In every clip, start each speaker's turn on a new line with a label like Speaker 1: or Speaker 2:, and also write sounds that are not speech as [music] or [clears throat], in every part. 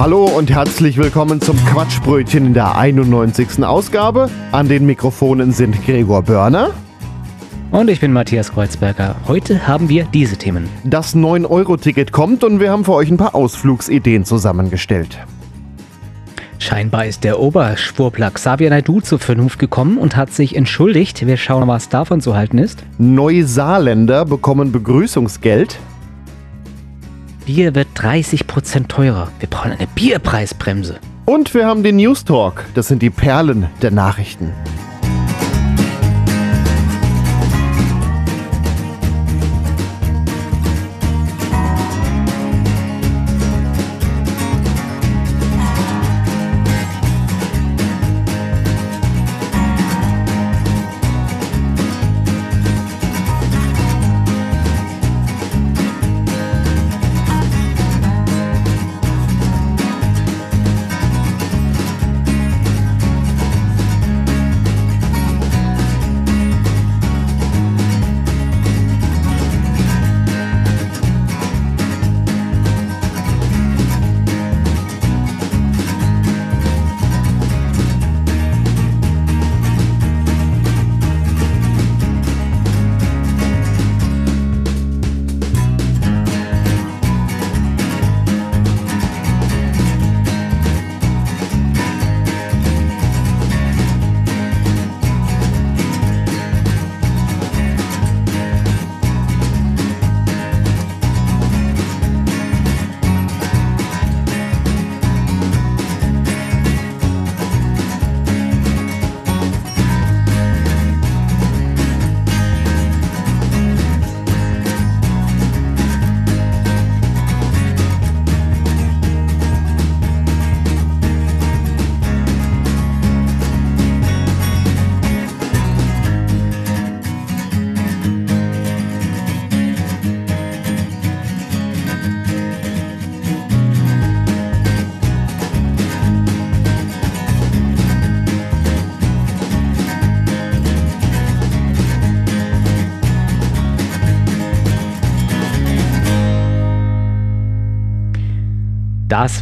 Speaker 1: Hallo und herzlich willkommen zum Quatschbrötchen in der 91. Ausgabe. An den Mikrofonen sind Gregor Börner,
Speaker 2: Und ich bin Matthias Kreuzberger. Heute haben wir diese Themen.
Speaker 1: das 9-Euro-Ticket kommt und wir haben für euch ein paar Ausflugsideen zusammengestellt.
Speaker 2: Scheinbar ist der Oberschwurbler Xavier Naidu zur Vernunft gekommen und hat sich entschuldigt. Wir schauen, was davon zu halten ist.
Speaker 1: Neusaarländer bekommen Begrüßungsgeld.
Speaker 2: Bier wird 30% teurer. Wir brauchen eine Bierpreisbremse.
Speaker 1: Und wir haben den News Talk. Das sind die Perlen der Nachrichten.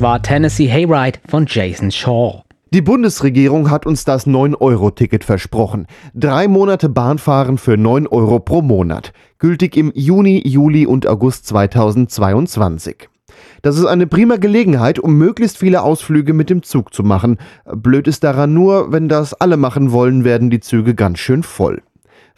Speaker 2: War Tennessee Hayride von Jason Shaw.
Speaker 1: Die Bundesregierung hat uns das 9-Euro-Ticket versprochen. Drei Monate Bahnfahren für 9 Euro pro Monat. Gültig im Juni, Juli und August 2022. Das ist eine prima Gelegenheit, um möglichst viele Ausflüge mit dem Zug zu machen. Blöd ist daran nur, wenn das alle machen wollen, werden die Züge ganz schön voll.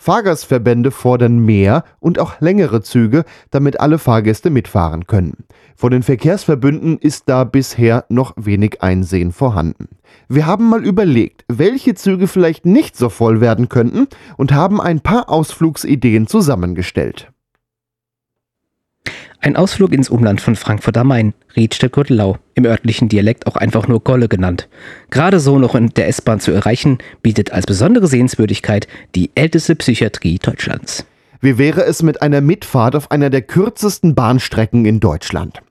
Speaker 1: Fahrgastverbände fordern mehr und auch längere Züge, damit alle Fahrgäste mitfahren können. Von den Verkehrsverbünden ist da bisher noch wenig Einsehen vorhanden. Wir haben mal überlegt, welche Züge vielleicht nicht so voll werden könnten und haben ein paar Ausflugsideen zusammengestellt.
Speaker 2: Ein Ausflug ins Umland von Frankfurt am Main, Riedstadt-Gürtelau, im örtlichen Dialekt auch einfach nur Golle genannt. Gerade so noch in der S-Bahn zu erreichen, bietet als besondere Sehenswürdigkeit die älteste Psychiatrie Deutschlands.
Speaker 1: Wie wäre es mit einer Mitfahrt auf einer der kürzesten Bahnstrecken in Deutschland?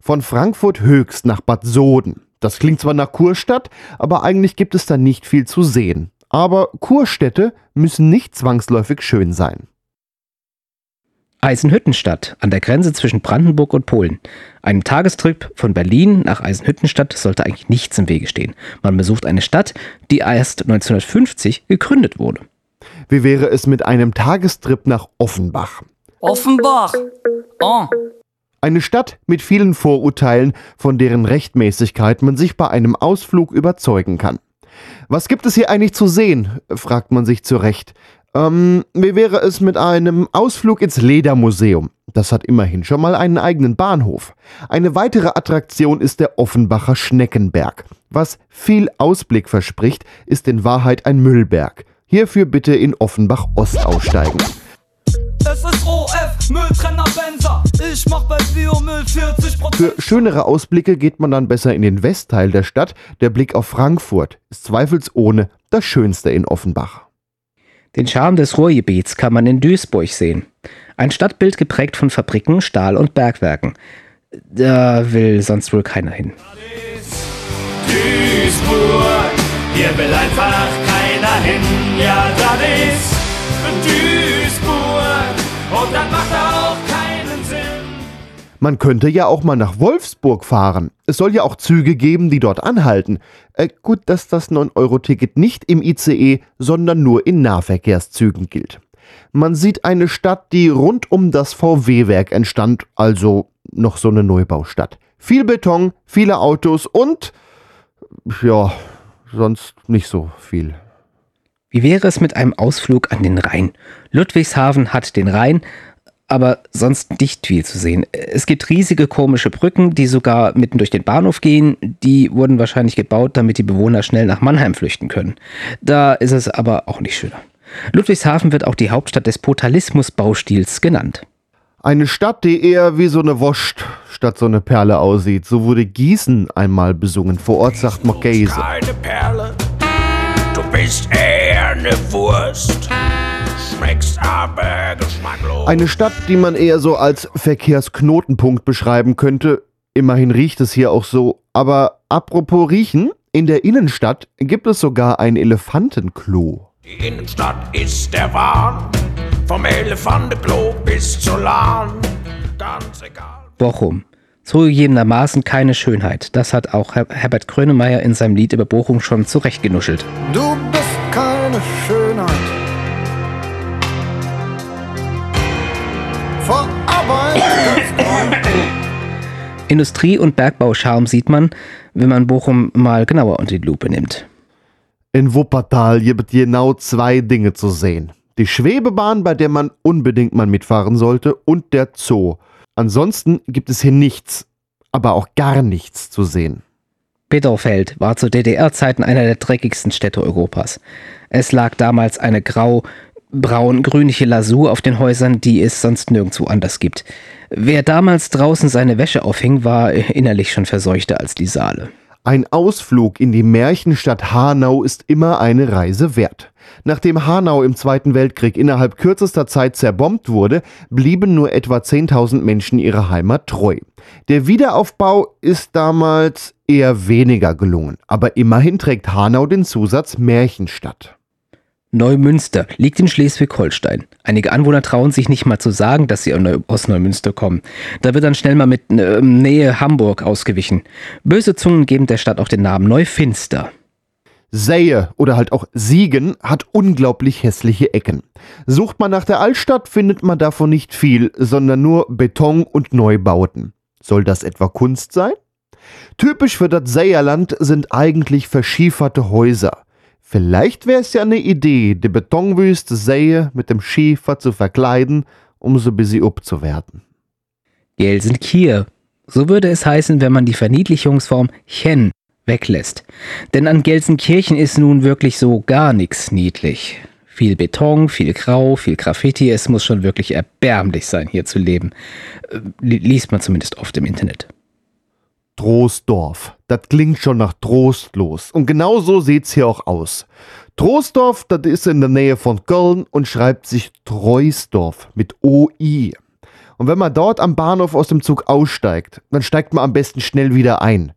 Speaker 1: Von Frankfurt Höchst nach Bad Soden. Das klingt zwar nach Kurstadt, aber eigentlich gibt es da nicht viel zu sehen. Aber Kurstädte müssen nicht zwangsläufig schön sein.
Speaker 2: Eisenhüttenstadt an der Grenze zwischen Brandenburg und Polen. Einem Tagestrip von Berlin nach Eisenhüttenstadt sollte eigentlich nichts im Wege stehen. Man besucht eine Stadt, die erst 1950 gegründet wurde.
Speaker 1: Wie wäre es mit einem Tagestrip nach Offenbach?
Speaker 3: Offenbach. Oh,
Speaker 1: Eine Stadt mit vielen Vorurteilen, von deren Rechtmäßigkeit man sich bei einem Ausflug überzeugen kann. Was gibt es hier eigentlich zu sehen? fragt man sich zu Recht. Ähm, wie wäre es mit einem Ausflug ins Ledermuseum? Das hat immerhin schon mal einen eigenen Bahnhof. Eine weitere Attraktion ist der Offenbacher Schneckenberg. Was viel Ausblick verspricht, ist in Wahrheit ein Müllberg. Hierfür bitte in Offenbach Ost aussteigen.
Speaker 3: es ist OF, Mülltrenner Benzer. Ich mach bei Biomüll 40%.
Speaker 1: Für schönere Ausblicke geht man dann besser in den Westteil der Stadt. Der Blick auf Frankfurt ist zweifelsohne das Schönste in Offenbach.
Speaker 2: Den Charme des Ruhrgebiets kann man in Duisburg sehen. Ein Stadtbild geprägt von Fabriken, Stahl und Bergwerken. Da will sonst wohl keiner hin.
Speaker 4: Duisburg, hier will einfach keiner hin. Ja, das ist Duisburg und das macht Sinn.
Speaker 1: Man könnte ja auch mal nach Wolfsburg fahren. Es soll ja auch Züge geben, die dort anhalten. Äh, gut, dass das 9-Euro-Ticket nicht im ICE, sondern nur in Nahverkehrszügen gilt. Man sieht eine Stadt, die rund um das VW-Werk entstand, also noch so eine Neubaustadt. Viel Beton, viele Autos und ja, sonst nicht so viel.
Speaker 2: Wie wäre es mit einem Ausflug an den Rhein? Ludwigshafen hat den Rhein, aber sonst nicht viel zu sehen. Es gibt riesige komische Brücken, die sogar mitten durch den Bahnhof gehen. Die wurden wahrscheinlich gebaut, damit die Bewohner schnell nach Mannheim flüchten können. Da ist es aber auch nicht schöner. Ludwigshafen wird auch die Hauptstadt des Potalismus-Baustils genannt.
Speaker 1: Eine Stadt, die eher wie so eine Wurst statt so eine Perle aussieht. So wurde Gießen einmal besungen. Vor Ort sagt man Käse.
Speaker 4: Keine Perle, du bist eher eine Wurst. Schmeckst aber geschmacklos.
Speaker 1: Eine Stadt, die man eher so als Verkehrsknotenpunkt beschreiben könnte. Immerhin riecht es hier auch so. Aber apropos riechen, in der Innenstadt gibt es sogar ein Elefantenklo.
Speaker 4: Die Innenstadt ist der Wahn. Vom Elefantenklo bis zur Lahn. Ganz egal.
Speaker 2: Bochum. Zugegebenermaßen keine Schönheit. Das hat auch Her Herbert Grönemeyer in seinem Lied über Bochum schon zurechtgenuschelt.
Speaker 5: Du bist keine Schönheit. [laughs]
Speaker 2: Industrie- und Bergbauscharm sieht man, wenn man Bochum mal genauer unter die Lupe nimmt.
Speaker 1: In Wuppertal gibt genau zwei Dinge zu sehen. Die Schwebebahn, bei der man unbedingt mal mitfahren sollte, und der Zoo. Ansonsten gibt es hier nichts, aber auch gar nichts zu sehen.
Speaker 2: Peterfeld war zu DDR-Zeiten einer der dreckigsten Städte Europas. Es lag damals eine grau, braun, grünliche Lasur auf den Häusern, die es sonst nirgendwo anders gibt. Wer damals draußen seine Wäsche aufhing, war innerlich schon verseuchter als die Saale.
Speaker 1: Ein Ausflug in die Märchenstadt Hanau ist immer eine Reise wert. Nachdem Hanau im Zweiten Weltkrieg innerhalb kürzester Zeit zerbombt wurde, blieben nur etwa 10.000 Menschen ihrer Heimat treu. Der Wiederaufbau ist damals eher weniger gelungen, aber immerhin trägt Hanau den Zusatz Märchenstadt.
Speaker 2: Neumünster liegt in Schleswig-Holstein. Einige Anwohner trauen sich nicht mal zu sagen, dass sie aus Neumünster kommen. Da wird dann schnell mal mit äh, Nähe Hamburg ausgewichen. Böse Zungen geben der Stadt auch den Namen Neufinster.
Speaker 1: Sähe oder halt auch Siegen hat unglaublich hässliche Ecken. Sucht man nach der Altstadt, findet man davon nicht viel, sondern nur Beton und Neubauten. Soll das etwa Kunst sein? Typisch für das Säierland sind eigentlich verschieferte Häuser. Vielleicht wäre es ja eine Idee, die Betonwüste Sähe mit dem Schiefer zu verkleiden, um so busy abzuwerten.
Speaker 2: Gelsenkirchen. So würde es heißen, wenn man die Verniedlichungsform Chen weglässt. Denn an Gelsenkirchen ist nun wirklich so gar nichts niedlich. Viel Beton, viel Grau, viel Graffiti. Es muss schon wirklich erbärmlich sein, hier zu leben. Äh, Liest man zumindest oft im Internet.
Speaker 1: Troisdorf. Das klingt schon nach trostlos. Und genau so sieht's hier auch aus. Troisdorf, das ist in der Nähe von Köln und schreibt sich Treusdorf mit OI. Und wenn man dort am Bahnhof aus dem Zug aussteigt, dann steigt man am besten schnell wieder ein.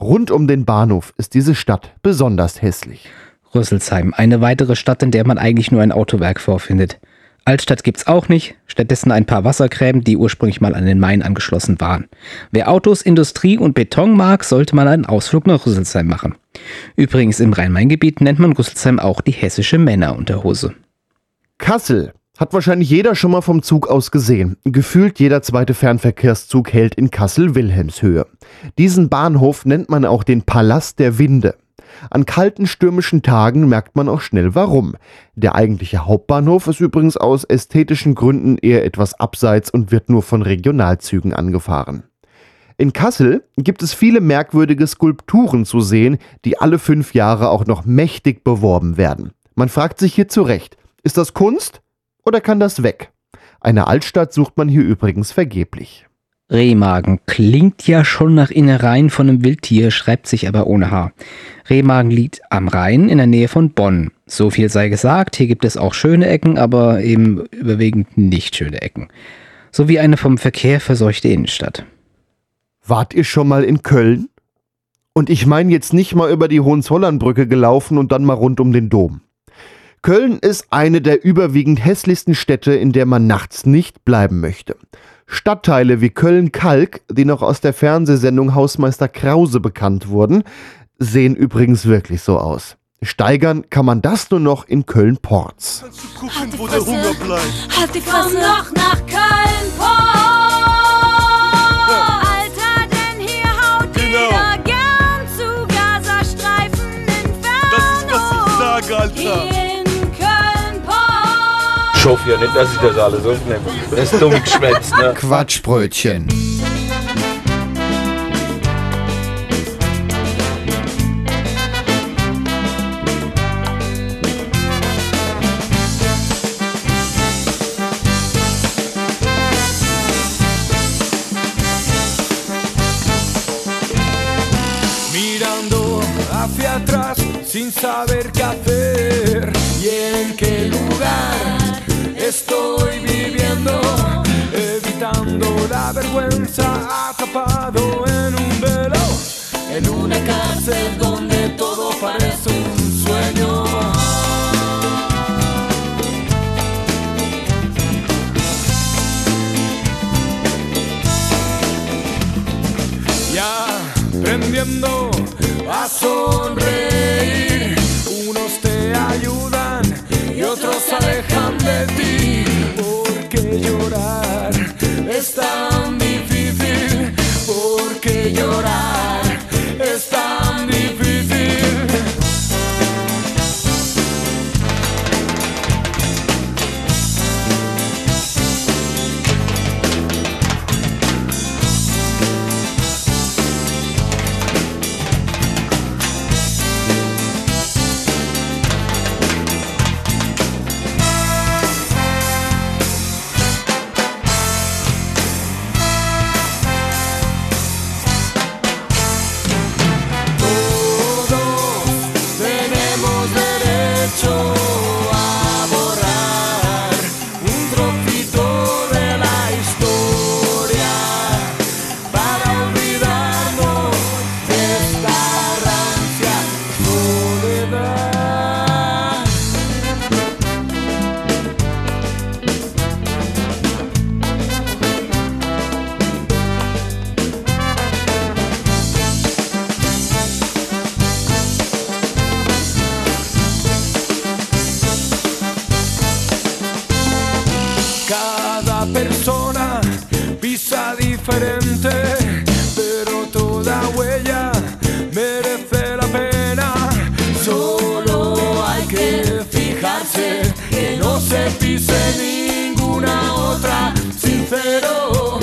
Speaker 1: Rund um den Bahnhof ist diese Stadt besonders hässlich.
Speaker 2: Rüsselsheim, eine weitere Stadt, in der man eigentlich nur ein Autowerk vorfindet. Altstadt gibt's auch nicht, stattdessen ein paar Wassergräben, die ursprünglich mal an den Main angeschlossen waren. Wer Autos, Industrie und Beton mag, sollte mal einen Ausflug nach Rüsselsheim machen. Übrigens im Rhein-Main-Gebiet nennt man Rüsselsheim auch die hessische Männerunterhose.
Speaker 1: Kassel hat wahrscheinlich jeder schon mal vom Zug aus gesehen. Gefühlt jeder zweite Fernverkehrszug hält in Kassel-Wilhelmshöhe. Diesen Bahnhof nennt man auch den Palast der Winde. An kalten stürmischen Tagen merkt man auch schnell warum. Der eigentliche Hauptbahnhof ist übrigens aus ästhetischen Gründen eher etwas abseits und wird nur von Regionalzügen angefahren. In Kassel gibt es viele merkwürdige Skulpturen zu sehen, die alle fünf Jahre auch noch mächtig beworben werden. Man fragt sich hier zu Recht, ist das Kunst oder kann das weg? Eine Altstadt sucht man hier übrigens vergeblich.
Speaker 2: Rehmagen klingt ja schon nach Innereien von einem Wildtier, schreibt sich aber ohne Haar. Rehmagen liegt am Rhein in der Nähe von Bonn. So viel sei gesagt, hier gibt es auch schöne Ecken, aber eben überwiegend nicht schöne Ecken. Sowie eine vom Verkehr verseuchte Innenstadt.
Speaker 1: Wart ihr schon mal in Köln? Und ich meine jetzt nicht mal über die Hohenzollernbrücke gelaufen und dann mal rund um den Dom. Köln ist eine der überwiegend hässlichsten Städte, in der man nachts nicht bleiben möchte. Stadtteile wie Köln-Kalk, die noch aus der Fernsehsendung Hausmeister Krause bekannt wurden, sehen übrigens wirklich so aus. Steigern kann man das nur noch in Köln-Porz.
Speaker 3: Der Hunger bleibt.
Speaker 6: Halt die Fresse. Komm doch nach Köln,
Speaker 3: Ich
Speaker 7: hoffe ja nicht, dass ich das alles aufnehme. Das ist dumm geschwätzt, ne? [laughs]
Speaker 8: Quatschbrötchen.
Speaker 4: Sin saber presença é acampável. Pise ninguna otra. Sincero,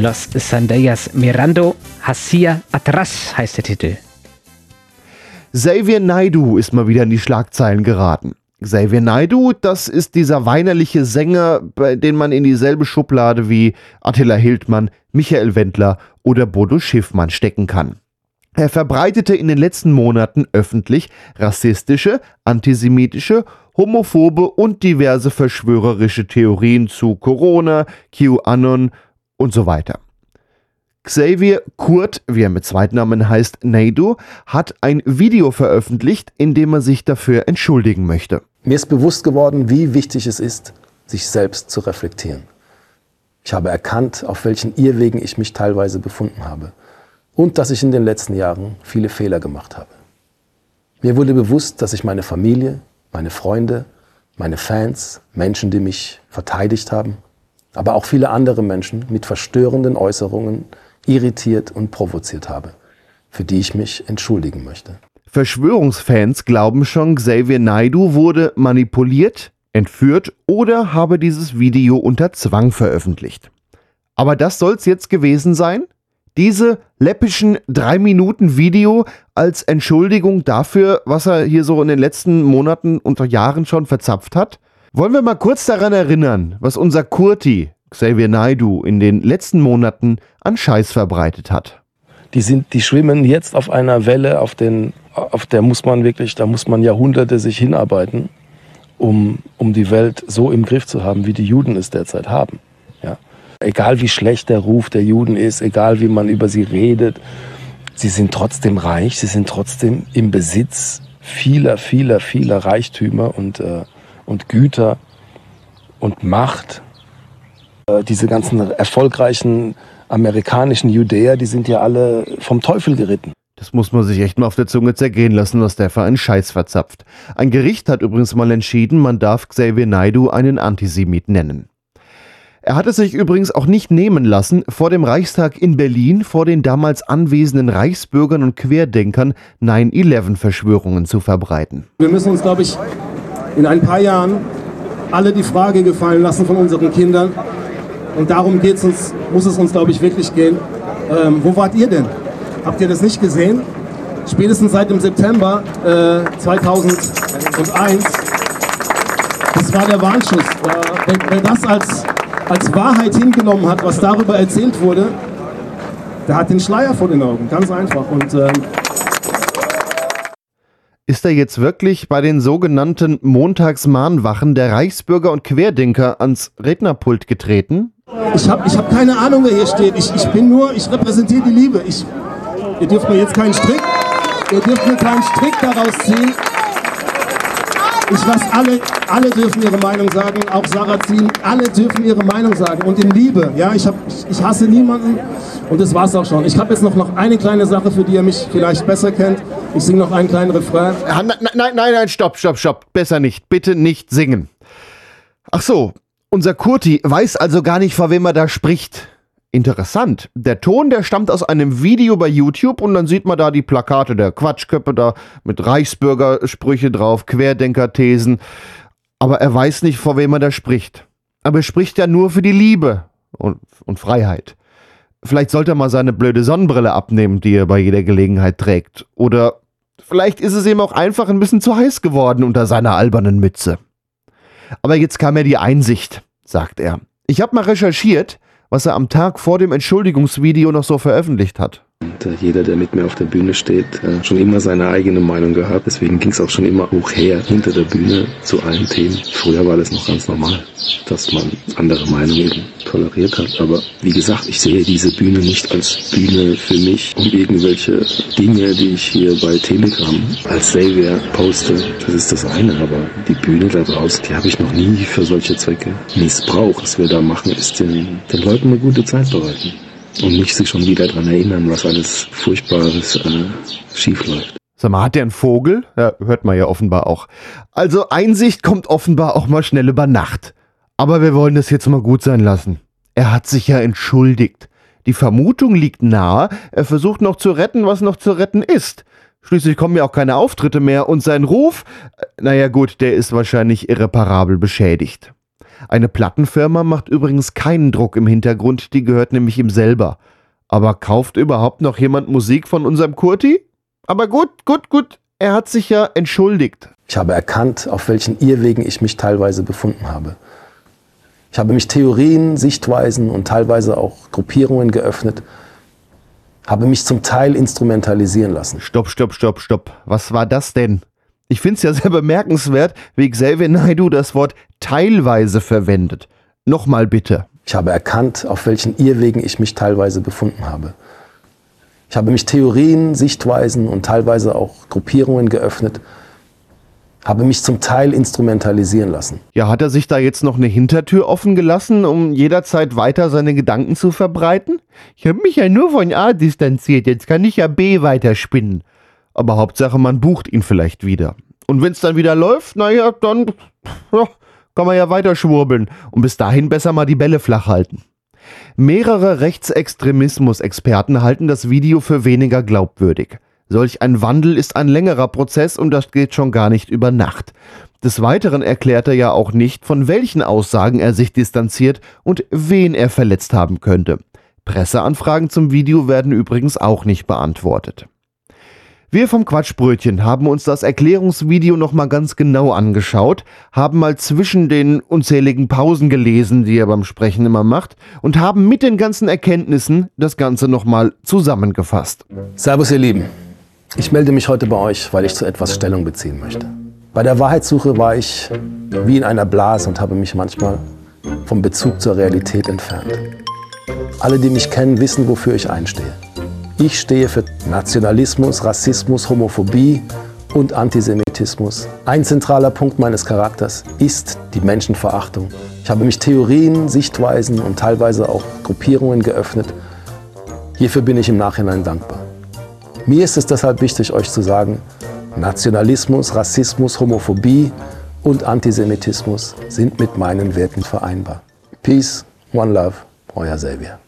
Speaker 2: Los Sandallas Mirando Hacia Atras heißt der Titel.
Speaker 1: Xavier Naidu ist mal wieder in die Schlagzeilen geraten. Xavier Naidu, das ist dieser weinerliche Sänger, bei dem man in dieselbe Schublade wie Attila Hildmann, Michael Wendler oder Bodo Schiffmann stecken kann. Er verbreitete in den letzten Monaten öffentlich rassistische, antisemitische, homophobe und diverse verschwörerische Theorien zu Corona, QAnon und so weiter. Xavier Kurt, wie er mit Zweitnamen heißt, Naidu, hat ein Video veröffentlicht, in dem er sich dafür entschuldigen möchte.
Speaker 8: Mir ist bewusst geworden, wie wichtig es ist, sich selbst zu reflektieren. Ich habe erkannt, auf welchen Irrwegen ich mich teilweise befunden habe und dass ich in den letzten Jahren viele Fehler gemacht habe. Mir wurde bewusst, dass ich meine Familie, meine Freunde, meine Fans, Menschen, die mich verteidigt haben, aber auch viele andere Menschen mit verstörenden Äußerungen irritiert und provoziert habe, für die ich mich entschuldigen möchte.
Speaker 1: Verschwörungsfans glauben schon, Xavier Naidu wurde manipuliert, entführt oder habe dieses Video unter Zwang veröffentlicht. Aber das soll's jetzt gewesen sein? Diese läppischen drei Minuten Video als Entschuldigung dafür, was er hier so in den letzten Monaten und Jahren schon verzapft hat? Wollen wir mal kurz daran erinnern, was unser Kurti, Xavier Naidu, in den letzten Monaten an Scheiß verbreitet hat?
Speaker 8: Die, sind, die schwimmen jetzt auf einer Welle, auf, den, auf der muss man wirklich, da muss man Jahrhunderte sich hinarbeiten, um, um die Welt so im Griff zu haben, wie die Juden es derzeit haben. Ja? Egal wie schlecht der Ruf der Juden ist, egal wie man über sie redet, sie sind trotzdem reich, sie sind trotzdem im Besitz vieler, vieler, vieler Reichtümer und, äh, und Güter und Macht. Äh, diese ganzen erfolgreichen amerikanischen Judäer, die sind ja alle vom Teufel geritten.
Speaker 1: Das muss man sich echt mal auf der Zunge zergehen lassen, was der für einen Scheiß verzapft. Ein Gericht hat übrigens mal entschieden, man darf Xavier Naidu einen Antisemit nennen. Er hat es sich übrigens auch nicht nehmen lassen, vor dem Reichstag in Berlin vor den damals anwesenden Reichsbürgern und Querdenkern 9-11-Verschwörungen zu verbreiten.
Speaker 9: Wir müssen uns, glaube ich, in ein paar Jahren alle die Frage gefallen lassen von unseren Kindern, und darum geht's uns, muss es uns, glaube ich, wirklich gehen. Ähm, wo wart ihr denn? Habt ihr das nicht gesehen? Spätestens seit dem September äh, 2001. Das war der Warnschuss. Wer, wer, das als, als Wahrheit hingenommen hat, was darüber erzählt wurde, der hat den Schleier vor den Augen. Ganz einfach. Und ähm,
Speaker 1: ist er jetzt wirklich bei den sogenannten Montagsmahnwachen der Reichsbürger und Querdenker ans Rednerpult getreten?
Speaker 9: Ich habe ich hab keine Ahnung, wer hier steht. Ich, ich bin nur, ich repräsentiere die Liebe. Ich, ihr dürft mir jetzt keinen Strick, ihr dürft mir keinen Strick daraus ziehen. Ich lasse alle, alle dürfen ihre Meinung sagen, auch Sarrazin, alle dürfen ihre Meinung sagen und in Liebe. Ja, ich, hab, ich, ich hasse niemanden und das war's auch schon. Ich habe jetzt noch, noch eine kleine Sache, für die ihr mich vielleicht besser kennt. Ich singe noch einen kleinen Refrain.
Speaker 1: Nein, nein, nein, nein, stopp, stopp, stopp. Besser nicht. Bitte nicht singen. Ach so, unser Kurti weiß also gar nicht, vor wem er da spricht. Interessant. Der Ton, der stammt aus einem Video bei YouTube und dann sieht man da die Plakate der Quatschköppe da mit Reichsbürgersprüche drauf, Querdenker-Thesen. Aber er weiß nicht, vor wem er da spricht. Aber er spricht ja nur für die Liebe und, und Freiheit. Vielleicht sollte er mal seine blöde Sonnenbrille abnehmen, die er bei jeder Gelegenheit trägt. Oder vielleicht ist es ihm auch einfach ein bisschen zu heiß geworden unter seiner albernen Mütze. Aber jetzt kam mir die Einsicht, sagt er. Ich habe mal recherchiert, was er am Tag vor dem Entschuldigungsvideo noch so veröffentlicht hat.
Speaker 8: Und äh, jeder, der mit mir auf der Bühne steht, äh, schon immer seine eigene Meinung gehabt. Deswegen ging es auch schon immer hoch her hinter der Bühne zu allen Themen. Früher war das noch ganz normal, dass man andere Meinungen eben toleriert hat. Aber wie gesagt, ich sehe diese Bühne nicht als Bühne für mich, um irgendwelche Dinge, die ich hier bei Telegram als Savior poste. Das ist das eine. Aber die Bühne da draußen, die habe ich noch nie für solche Zwecke missbraucht. Was wir da machen, ist den, den Leuten eine gute Zeit bereiten und nicht sich schon wieder daran erinnern, was alles Furchtbares äh, schief läuft.
Speaker 1: Sag mal, hat der einen Vogel? Ja, hört man ja offenbar auch. Also Einsicht kommt offenbar auch mal schnell über Nacht. Aber wir wollen das jetzt mal gut sein lassen. Er hat sich ja entschuldigt. Die Vermutung liegt nahe, er versucht noch zu retten, was noch zu retten ist. Schließlich kommen ja auch keine Auftritte mehr und sein Ruf, äh, naja gut, der ist wahrscheinlich irreparabel beschädigt. Eine Plattenfirma macht übrigens keinen Druck im Hintergrund, die gehört nämlich ihm selber. Aber kauft überhaupt noch jemand Musik von unserem Kurti? Aber gut, gut, gut, er hat sich ja entschuldigt.
Speaker 8: Ich habe erkannt, auf welchen Irrwegen ich mich teilweise befunden habe. Ich habe mich Theorien, Sichtweisen und teilweise auch Gruppierungen geöffnet, habe mich zum Teil instrumentalisieren lassen.
Speaker 1: Stopp, stopp, stopp, stopp. Was war das denn? Ich finde es ja sehr bemerkenswert, wie Xavier Naidu das Wort teilweise verwendet. Nochmal bitte.
Speaker 8: Ich habe erkannt, auf welchen Irrwegen ich mich teilweise befunden habe. Ich habe mich Theorien, Sichtweisen und teilweise auch Gruppierungen geöffnet, habe mich zum Teil instrumentalisieren lassen.
Speaker 1: Ja, hat er sich da jetzt noch eine Hintertür offen gelassen, um jederzeit weiter seine Gedanken zu verbreiten? Ich habe mich ja nur von A distanziert, jetzt kann ich ja B weiterspinnen. Aber Hauptsache, man bucht ihn vielleicht wieder. Und wenn es dann wieder läuft, naja, dann ja, kann man ja weiter schwurbeln und bis dahin besser mal die Bälle flach halten. Mehrere Rechtsextremismus-Experten halten das Video für weniger glaubwürdig. Solch ein Wandel ist ein längerer Prozess und das geht schon gar nicht über Nacht. Des Weiteren erklärt er ja auch nicht, von welchen Aussagen er sich distanziert und wen er verletzt haben könnte. Presseanfragen zum Video werden übrigens auch nicht beantwortet. Wir vom Quatschbrötchen haben uns das Erklärungsvideo nochmal ganz genau angeschaut, haben mal zwischen den unzähligen Pausen gelesen, die er beim Sprechen immer macht, und haben mit den ganzen Erkenntnissen das Ganze nochmal zusammengefasst.
Speaker 8: Servus ihr Lieben. Ich melde mich heute bei euch, weil ich zu etwas Stellung beziehen möchte. Bei der Wahrheitssuche war ich wie in einer Blase und habe mich manchmal vom Bezug zur Realität entfernt. Alle, die mich kennen, wissen, wofür ich einstehe. Ich stehe für Nationalismus, Rassismus, Homophobie und Antisemitismus. Ein zentraler Punkt meines Charakters ist die Menschenverachtung. Ich habe mich Theorien, Sichtweisen und teilweise auch Gruppierungen geöffnet. Hierfür bin ich im Nachhinein dankbar. Mir ist es deshalb wichtig, euch zu sagen, Nationalismus, Rassismus, Homophobie und Antisemitismus sind mit meinen Werten vereinbar. Peace, One Love, euer Xavier.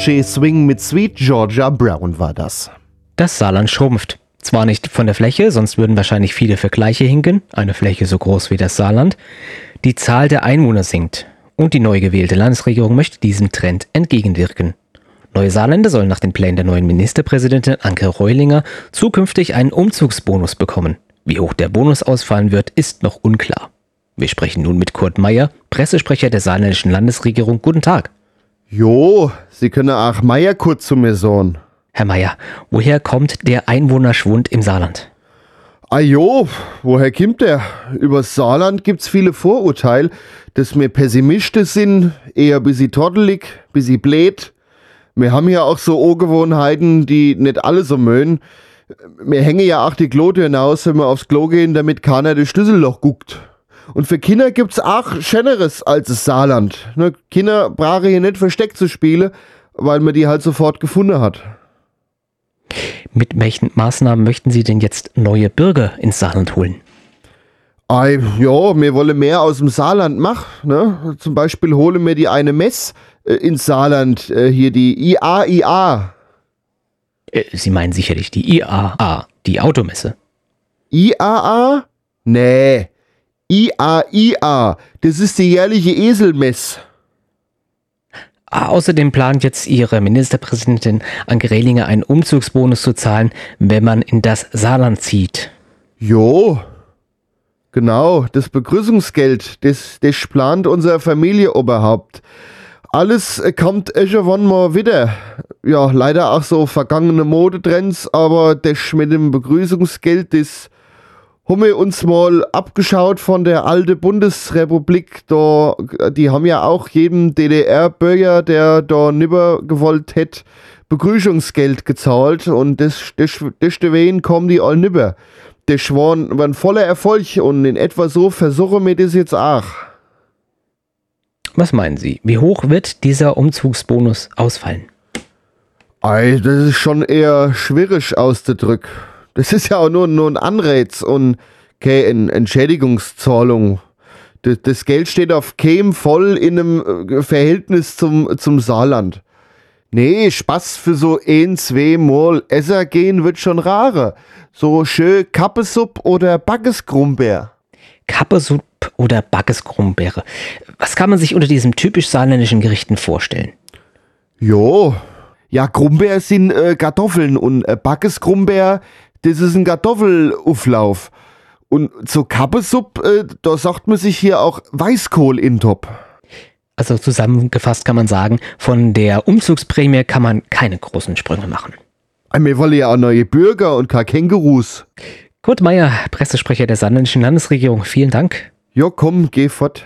Speaker 1: Klatsche Swing mit Sweet Georgia Brown war das.
Speaker 2: Das Saarland schrumpft. Zwar nicht von der Fläche, sonst würden wahrscheinlich viele Vergleiche hinken, eine Fläche so groß wie das Saarland. Die Zahl der Einwohner sinkt und die neu gewählte Landesregierung möchte diesem Trend entgegenwirken. Neue Saarländer sollen nach den Plänen der neuen Ministerpräsidentin Anke Reulinger zukünftig einen Umzugsbonus bekommen. Wie hoch der Bonus ausfallen wird, ist noch unklar. Wir sprechen nun mit Kurt Meyer, Pressesprecher der saarländischen Landesregierung. Guten Tag.
Speaker 1: Jo, Sie können auch Meyer kurz zu mir sagen.
Speaker 2: Herr Meyer, woher kommt der Einwohnerschwund im Saarland?
Speaker 1: Ajo, woher kommt der? Über Saarland gibt's viele Vorurteile, dass wir Pessimisten sind, eher bisschen toddelig, bisschen blöd. Wir haben ja auch so Angewohnheiten, die nicht alle so mögen. Wir hängen ja auch die Klotür hinaus, wenn wir aufs Klo gehen, damit keiner das Schlüsselloch guckt. Und für Kinder gibt's auch Schöneres als das Saarland. Ne, Kinder brauchen hier nicht versteckt zu spielen, weil man die halt sofort gefunden hat.
Speaker 2: Mit welchen Maßnahmen möchten Sie denn jetzt neue Bürger ins Saarland holen?
Speaker 1: Ei, ja, wir wollen mehr aus dem Saarland machen. Ne? Zum Beispiel holen wir die eine Mess äh, ins Saarland, äh, hier die IAIA.
Speaker 2: Äh, Sie meinen sicherlich die IAA, die Automesse.
Speaker 1: IAA? Nee. IAIA. Das ist die jährliche Eselmess.
Speaker 2: Ah, Außerdem plant jetzt Ihre Ministerpräsidentin Anke Rehlinger einen Umzugsbonus zu zahlen, wenn man in das Saarland zieht.
Speaker 1: Jo. Genau, das Begrüßungsgeld, das, das plant unser Familienoberhaupt. Alles äh, kommt irgendwann mal wieder. Ja, leider auch so vergangene Modetrends, aber das mit dem Begrüßungsgeld, das haben wir uns mal abgeschaut von der alten Bundesrepublik. Da, die haben ja auch jedem DDR-Bürger, der da nimmer gewollt hätte, Begrüßungsgeld gezahlt und das, das, deswegen kommen die all nimmer. Das war ein, war ein voller Erfolg und in etwa so versuchen wir das jetzt auch.
Speaker 2: Was meinen Sie? Wie hoch wird dieser Umzugsbonus ausfallen?
Speaker 1: Ei, das ist schon eher schwierig auszudrücken. Das ist ja auch nur, nur ein Anreiz und keine Entschädigungszahlung. Das, das Geld steht auf keinem voll in einem äh, Verhältnis zum, zum Saarland. Nee, Spaß für so ein, zwei Mal Esser gehen wird schon rarer. So schön Kappesupp oder Backesgrumbeer.
Speaker 2: Kappesupp oder Backesgrumbeere. Was kann man sich unter diesen typisch saarländischen Gerichten vorstellen?
Speaker 1: Jo, ja, Grumbeer sind äh, Kartoffeln und äh, Backesgrumbeer, das ist ein Kartoffelauflauf. Und zur Kappesupp, äh, da sagt man sich hier auch Weißkohl in Top.
Speaker 2: Also zusammengefasst kann man sagen, von der Umzugsprämie kann man keine großen Sprünge machen.
Speaker 1: Wir wollen ja auch neue Bürger und keine Kängurus.
Speaker 2: Kurt Meier, Pressesprecher der saarländischen Landesregierung, vielen Dank.
Speaker 1: Ja, komm, geh fort.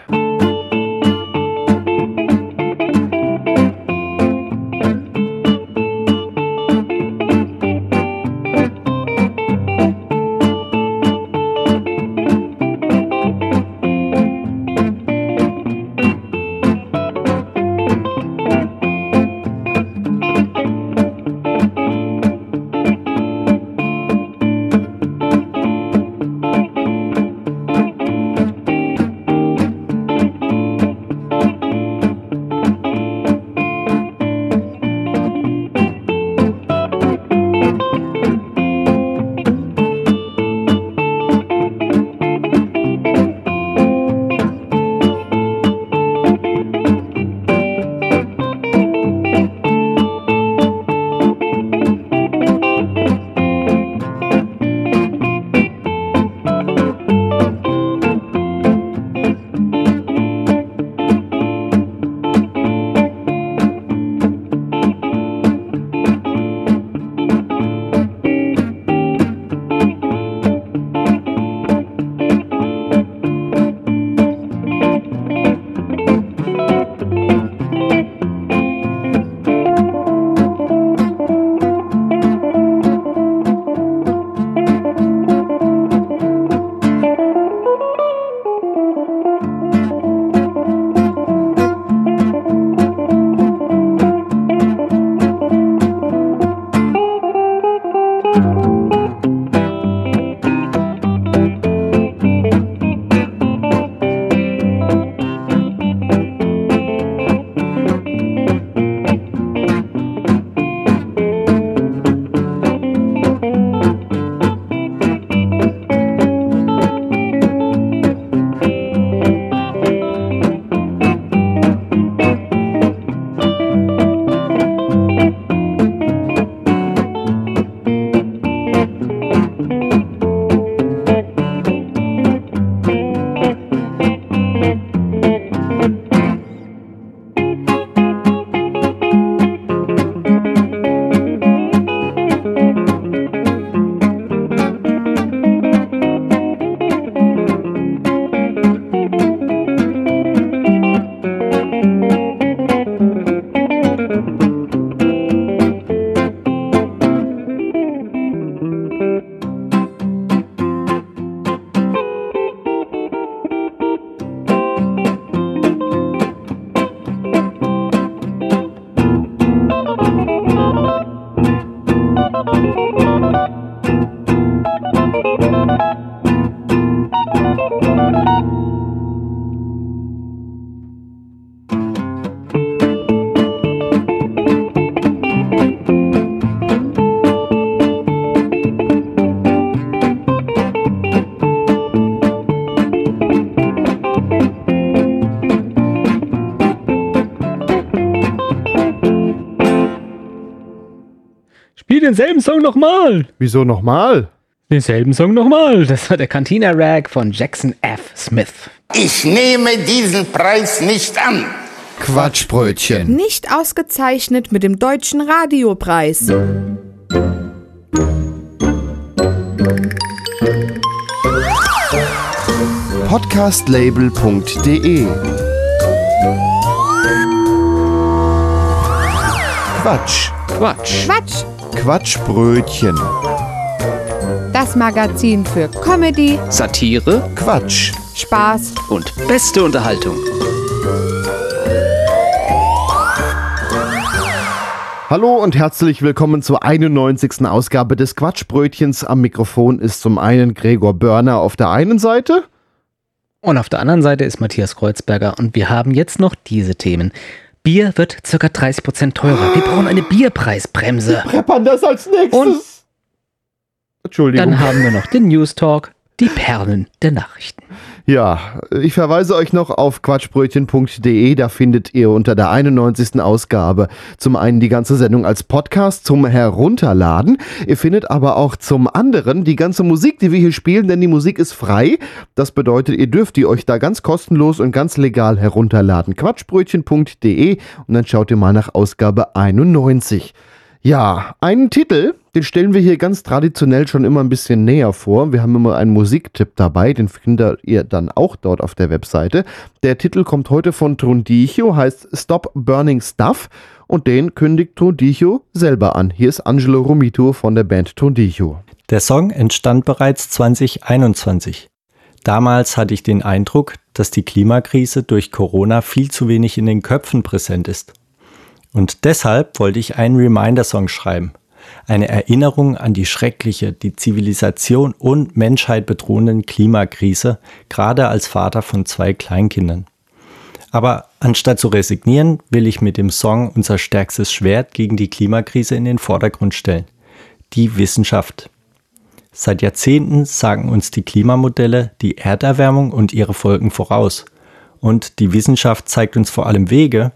Speaker 2: Denselben Song nochmal.
Speaker 1: Wieso nochmal?
Speaker 2: Denselben Song nochmal. Das war der Cantina Rag von Jackson F. Smith.
Speaker 10: Ich nehme diesen Preis nicht an.
Speaker 1: Quatschbrötchen.
Speaker 11: Nicht ausgezeichnet mit dem Deutschen Radiopreis.
Speaker 1: Podcastlabel.de Quatsch.
Speaker 12: Quatsch.
Speaker 11: Quatsch.
Speaker 1: Quatschbrötchen.
Speaker 11: Das Magazin für Comedy,
Speaker 12: Satire
Speaker 1: Quatsch.
Speaker 11: Spaß
Speaker 12: und beste Unterhaltung.
Speaker 1: Hallo und herzlich willkommen zur 91. Ausgabe des Quatschbrötchens. Am Mikrofon ist zum einen Gregor Börner auf der einen Seite.
Speaker 2: Und auf der anderen Seite ist Matthias Kreuzberger und wir haben jetzt noch diese Themen. Bier wird ca. 30% teurer. Wir brauchen eine Bierpreisbremse.
Speaker 1: Preppern das als nächstes.
Speaker 2: Und
Speaker 1: Entschuldigung.
Speaker 2: dann haben wir noch den News Talk, die Perlen der Nachrichten.
Speaker 1: Ja, ich verweise euch noch auf quatschbrötchen.de, da findet ihr unter der 91. Ausgabe zum einen die ganze Sendung als Podcast zum Herunterladen. Ihr findet aber auch zum anderen die ganze Musik, die wir hier spielen, denn die Musik ist frei. Das bedeutet, ihr dürft die euch da ganz kostenlos und ganz legal herunterladen. quatschbrötchen.de und dann schaut ihr mal nach Ausgabe 91. Ja, einen Titel, den stellen wir hier ganz traditionell schon immer ein bisschen näher vor. Wir haben immer einen Musiktipp dabei, den findet ihr dann auch dort auf der Webseite. Der Titel kommt heute von Trondicho, heißt Stop Burning Stuff und den kündigt Trondicho selber an. Hier ist Angelo Romito von der Band Trondicho.
Speaker 13: Der Song entstand bereits 2021. Damals hatte ich den Eindruck, dass die Klimakrise durch Corona viel zu wenig in den Köpfen präsent ist. Und deshalb wollte ich einen Reminder-Song schreiben. Eine Erinnerung an die schreckliche, die Zivilisation und Menschheit bedrohenden Klimakrise, gerade als Vater von zwei Kleinkindern. Aber anstatt zu resignieren, will ich mit dem Song unser stärkstes Schwert gegen die Klimakrise in den Vordergrund stellen. Die Wissenschaft. Seit Jahrzehnten sagen uns die Klimamodelle die Erderwärmung und ihre Folgen voraus. Und die Wissenschaft zeigt uns vor allem Wege,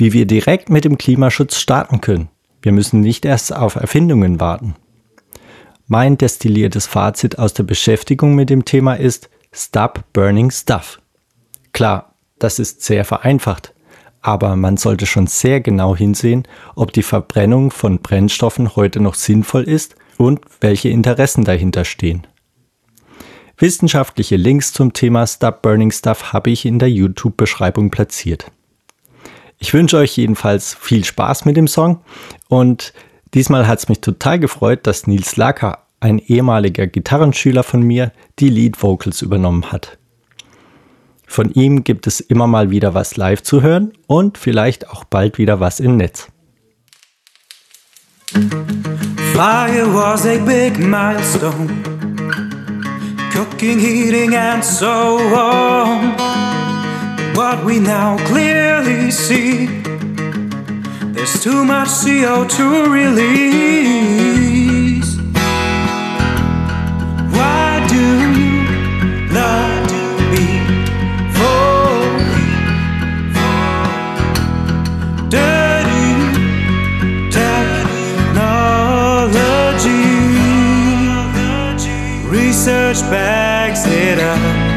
Speaker 13: wie wir direkt mit dem Klimaschutz starten können. Wir müssen nicht erst auf Erfindungen warten. Mein destilliertes Fazit aus der Beschäftigung mit dem Thema ist Stop Burning Stuff. Klar, das ist sehr vereinfacht, aber man sollte schon sehr genau hinsehen, ob die Verbrennung von Brennstoffen heute noch sinnvoll ist und welche Interessen dahinter stehen. Wissenschaftliche Links zum Thema Stop Burning Stuff habe ich in der YouTube-Beschreibung platziert. Ich wünsche euch jedenfalls viel Spaß mit dem Song und diesmal hat es mich total gefreut, dass Nils Lacker, ein ehemaliger Gitarrenschüler von mir, die Lead Vocals übernommen hat. Von ihm gibt es immer mal wieder was live zu hören und vielleicht auch bald wieder was im Netz.
Speaker 3: Fire was a big milestone. Cooking, heating, and so on. What we now clearly see there's too much CO2 release. Why do you love me for dirty technology? Research backs it up.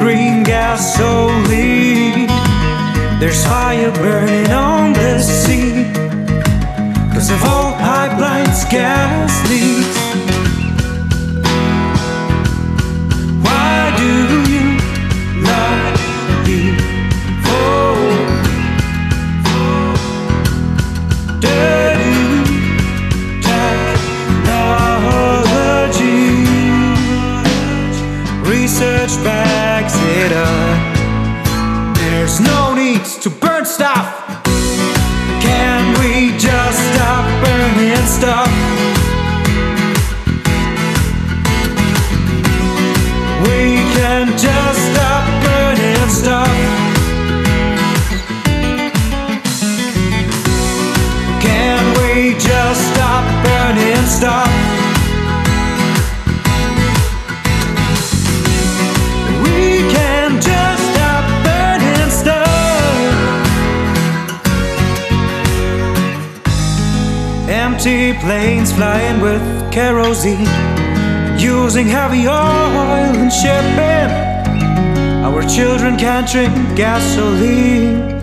Speaker 3: Green gasoline. There's fire burning on the sea. Cause of all pipelines, gas leaks. Stuff? We can just stop burning stuff. Can we just stop burning stuff? Planes flying with kerosene, using heavy oil and shipping. Our children can't drink gasoline.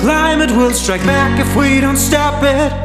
Speaker 3: Climate will strike back if we don't stop it.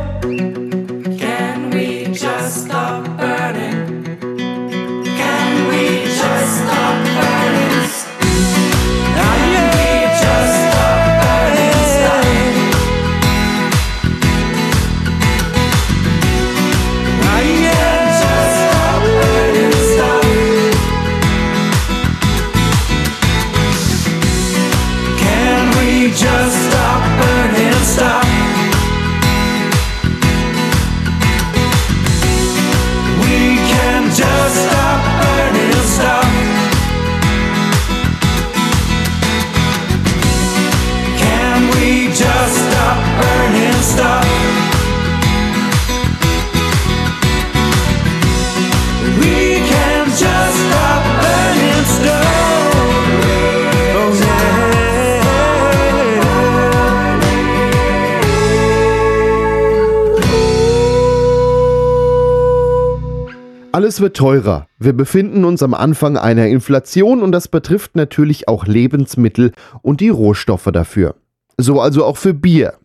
Speaker 1: Alles wird teurer. Wir befinden uns am Anfang einer Inflation und das betrifft natürlich auch Lebensmittel und die Rohstoffe dafür. So also auch für Bier.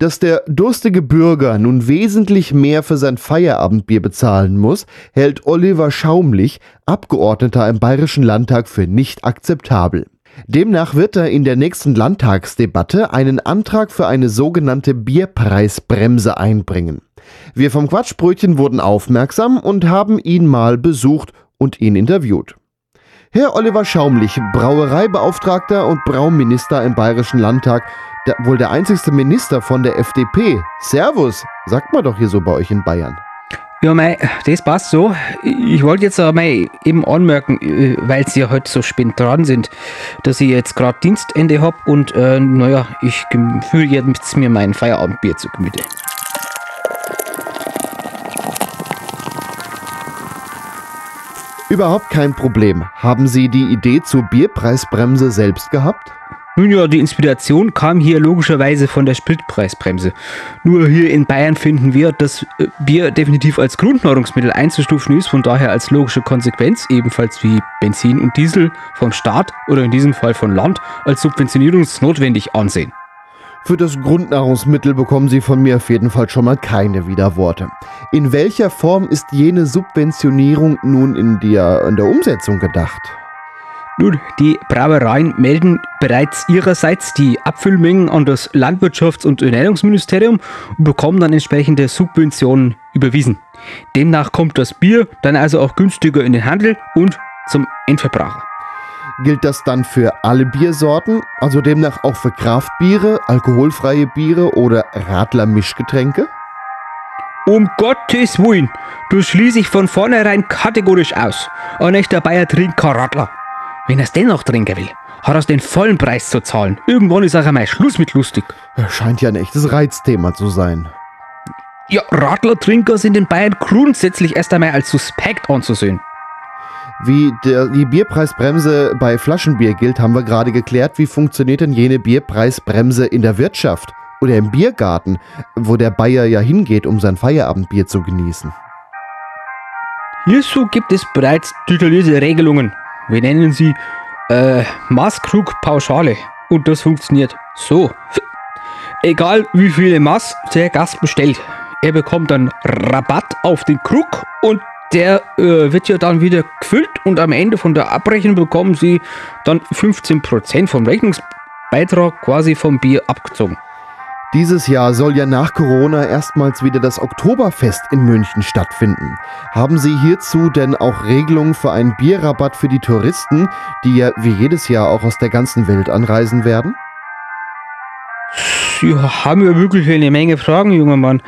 Speaker 1: Dass der durstige Bürger nun wesentlich mehr für sein Feierabendbier bezahlen muss, hält Oliver Schaumlich, Abgeordneter im Bayerischen Landtag, für nicht akzeptabel. Demnach wird er in der nächsten Landtagsdebatte einen Antrag für eine sogenannte Bierpreisbremse einbringen. Wir vom Quatschbrötchen wurden aufmerksam und haben ihn mal besucht und ihn interviewt. Herr Oliver Schaumlich, Brauereibeauftragter und Brauminister im Bayerischen Landtag, der, wohl der einzigste Minister von der FDP. Servus, sagt man doch hier so bei euch in Bayern.
Speaker 2: Ja, mei, das passt so. Ich wollte jetzt aber eben anmerken, äh, weil Sie ja heute so spät dran sind, dass ich jetzt gerade Dienstende hab und äh, naja, ich führe jetzt mir mein Feierabendbier zu Gemüte.
Speaker 1: Überhaupt kein Problem. Haben Sie die Idee zur Bierpreisbremse selbst gehabt?
Speaker 2: Nun ja, die Inspiration kam hier logischerweise von der Spritpreisbremse. Nur hier in Bayern finden wir, dass äh, Bier definitiv als Grundnahrungsmittel einzustufen ist, von daher als logische Konsequenz, ebenfalls wie Benzin und Diesel vom Staat oder in diesem Fall von Land, als subventionierungsnotwendig ansehen.
Speaker 1: Für das Grundnahrungsmittel bekommen Sie von mir auf jeden Fall schon mal keine Widerworte. In welcher Form ist jene Subventionierung nun in der, in der Umsetzung gedacht?
Speaker 2: Nun, die Brauereien melden bereits ihrerseits die Abfüllmengen an das Landwirtschafts- und Ernährungsministerium und bekommen dann entsprechende Subventionen überwiesen. Demnach kommt das Bier dann also auch günstiger in den Handel und zum Endverbraucher.
Speaker 1: Gilt das dann für alle Biersorten, also demnach auch für Kraftbiere, alkoholfreie Biere oder Radler-Mischgetränke?
Speaker 2: Um Gottes Willen, das schließe ich von vornherein kategorisch aus. Ein echter Bayer trinkt kein Radler. Wenn er es dennoch trinken will, hat er den vollen Preis zu zahlen. Irgendwann ist auch einmal Schluss mit lustig.
Speaker 1: Scheint ja ein echtes Reizthema zu sein.
Speaker 2: Ja, Radlertrinker sind in Bayern grundsätzlich erst einmal als suspekt anzusehen.
Speaker 1: Wie der, die Bierpreisbremse bei Flaschenbier gilt, haben wir gerade geklärt. Wie funktioniert denn jene Bierpreisbremse in der Wirtschaft oder im Biergarten, wo der Bayer ja hingeht, um sein Feierabendbier zu genießen?
Speaker 2: Hierzu gibt es bereits detaillierte Regelungen. Wir nennen sie äh, Maßkrug-Pauschale. Und das funktioniert So. Egal wie viele Maß der Gast bestellt, er bekommt dann Rabatt auf den Krug und der äh, wird ja dann wieder gefüllt und am Ende von der Abrechnung bekommen Sie dann 15% vom Rechnungsbeitrag quasi vom Bier abgezogen.
Speaker 1: Dieses Jahr soll ja nach Corona erstmals wieder das Oktoberfest in München stattfinden. Haben Sie hierzu denn auch Regelungen für einen Bierrabatt für die Touristen, die ja wie jedes Jahr auch aus der ganzen Welt anreisen werden?
Speaker 2: Sie haben ja wirklich eine Menge Fragen, junger Mann.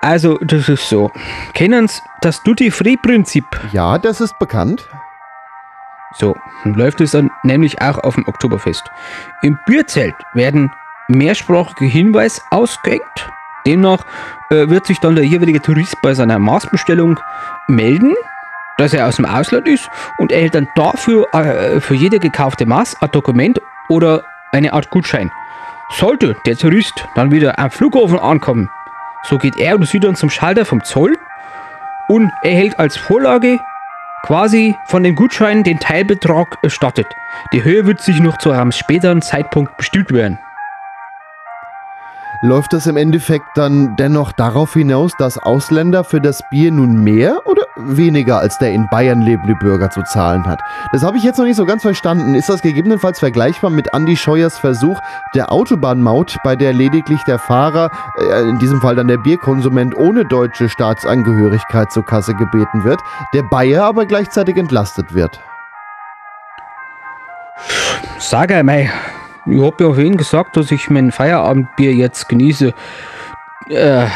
Speaker 2: Also, das ist so. Kennen Sie das Duty-Free-Prinzip?
Speaker 1: Ja, das ist bekannt.
Speaker 2: So, läuft es dann nämlich auch auf dem Oktoberfest. Im Bierzelt werden mehrsprachige Hinweise ausgehängt. Demnach äh, wird sich dann der jeweilige Tourist bei seiner Maßbestellung melden, dass er aus dem Ausland ist und erhält dann dafür äh, für jede gekaufte Maß ein Dokument oder eine Art Gutschein. Sollte der Tourist dann wieder am Flughafen ankommen, so geht er oder sie dann zum Schalter vom Zoll und erhält als Vorlage quasi von dem Gutschein den Teilbetrag erstattet. Die Höhe wird sich noch zu einem späteren Zeitpunkt bestimmt werden.
Speaker 1: Läuft das im Endeffekt dann dennoch darauf hinaus, dass Ausländer für das Bier nun mehr oder weniger als der in Bayern lebende Bürger zu zahlen hat? Das habe ich jetzt noch nicht so ganz verstanden. Ist das gegebenenfalls vergleichbar mit Andy Scheuers Versuch der Autobahnmaut, bei der lediglich der Fahrer, äh, in diesem Fall dann der Bierkonsument ohne deutsche Staatsangehörigkeit zur Kasse gebeten wird, der Bayer aber gleichzeitig entlastet wird?
Speaker 2: Sag einmal, ich habe ja vorhin gesagt, dass ich mein Feierabendbier jetzt genieße. Äh,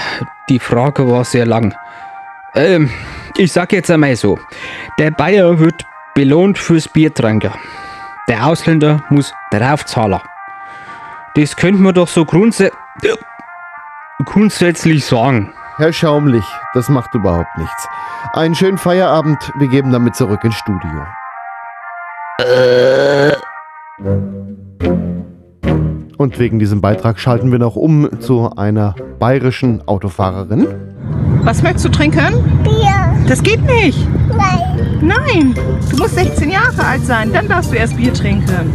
Speaker 2: die Frage war sehr lang. Ähm, ich sag jetzt einmal so: Der Bayer wird belohnt fürs Biertrinken. Der Ausländer muss draufzahlen. Das könnte man doch so grundsä grundsätzlich sagen.
Speaker 1: Herr Schaumlich, das macht überhaupt nichts. Einen schönen Feierabend, wir geben damit zurück ins Studio. Und wegen diesem Beitrag schalten wir noch um zu einer bayerischen Autofahrerin.
Speaker 14: Was möchtest du trinken?
Speaker 15: Bier.
Speaker 14: Das geht nicht.
Speaker 15: Nein.
Speaker 14: Nein. Du musst 16 Jahre alt sein, dann darfst du erst Bier trinken.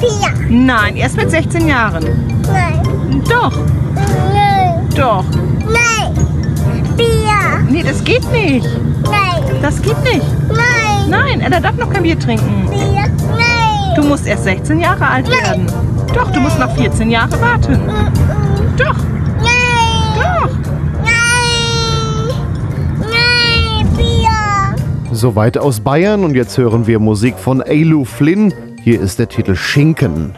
Speaker 15: Bier.
Speaker 14: Nein, erst mit 16 Jahren.
Speaker 15: Nein.
Speaker 14: Doch.
Speaker 15: Nein.
Speaker 14: Doch.
Speaker 15: Nein. Bier.
Speaker 14: Nee, das geht nicht.
Speaker 15: Nein.
Speaker 14: Das geht nicht.
Speaker 15: Nein.
Speaker 14: Nein, er darf noch kein Bier trinken.
Speaker 15: Bier. Nein.
Speaker 14: Du musst erst 16 Jahre alt
Speaker 15: Nein.
Speaker 14: werden. Doch, du musst noch 14 Jahre warten. Doch.
Speaker 15: Nein.
Speaker 14: Doch.
Speaker 15: Nein. Nein. Bier.
Speaker 1: Soweit aus Bayern und jetzt hören wir Musik von Ailu Flynn. Hier ist der Titel Schinken.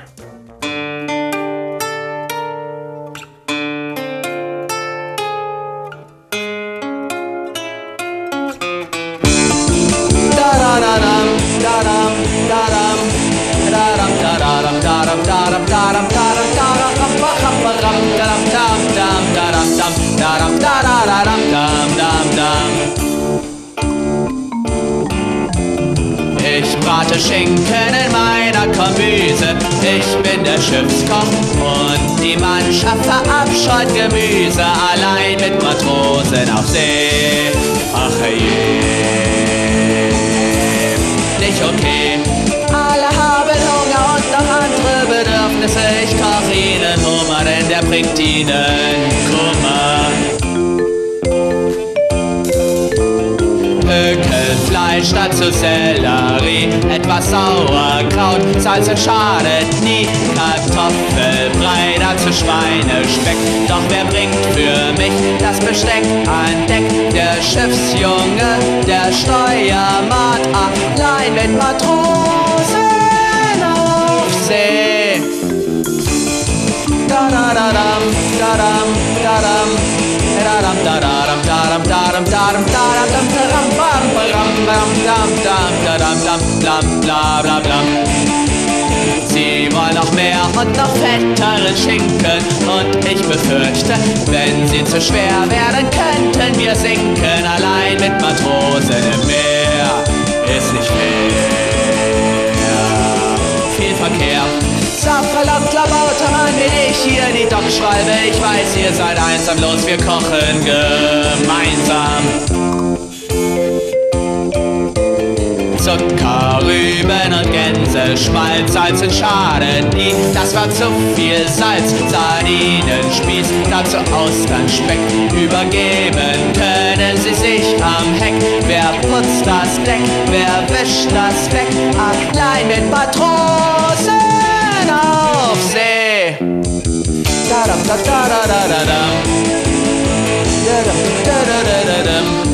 Speaker 12: Brate Schinken in meiner Kombüse. Ich bin der Schiffskoch und die Mannschaft verabscheut Gemüse. Allein mit Matrosen auf See. Ach je, nicht okay. Alle haben Hunger und noch andere Bedürfnisse. Ich koch ihnen Hummer, denn der bringt ihnen Kummer. Pökelfleisch dazu Sellerie, etwas Sauerkraut, Salz und schadet nie, Kartoffelbrei dazu Schweinespeck. Doch wer bringt für mich das Besteck an Deck? Der Schiffsjunge, der Steuermann, allein mit Matrosen auf See. Da da da dam, da dam, da dam. Da-dam, da-dam, da-dam, da-dam, da-dam, dam, bam, ba-dam, bam, dam, dam, da-dam, dam, Sie wollen noch mehr und noch fetteren Schinken und ich befürchte, wenn sie zu schwer werden, könnten wir sinken. Allein mit Matrosen im Meer ist nicht fair. Viel Verkehr. Sauverlaut, Klabautermann bin ich hier die Dockschwalbe. Ich weiß, ihr seid einsam, los, wir kochen gemeinsam. und Karüben und Gänseschmalz, Salz in Schaden die, das war zu viel Salz, Sardinenspieß, dazu Austernspeck, übergeben können sie sich am Heck. Wer putzt das Deck, wer wischt das weg, allein mit Matrosen auf See. Da -dam, da -da -da -da -da -dam. Da -dam, da -da -da -da -dam.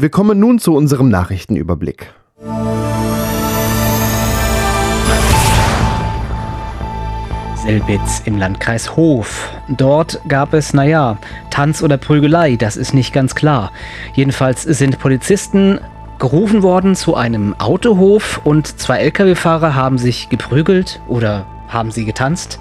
Speaker 1: Wir kommen nun zu unserem Nachrichtenüberblick.
Speaker 2: Selbitz im Landkreis Hof. Dort gab es, naja, Tanz oder Prügelei, das ist nicht ganz klar. Jedenfalls sind Polizisten gerufen worden zu einem Autohof und zwei Lkw-Fahrer haben sich geprügelt oder haben sie getanzt.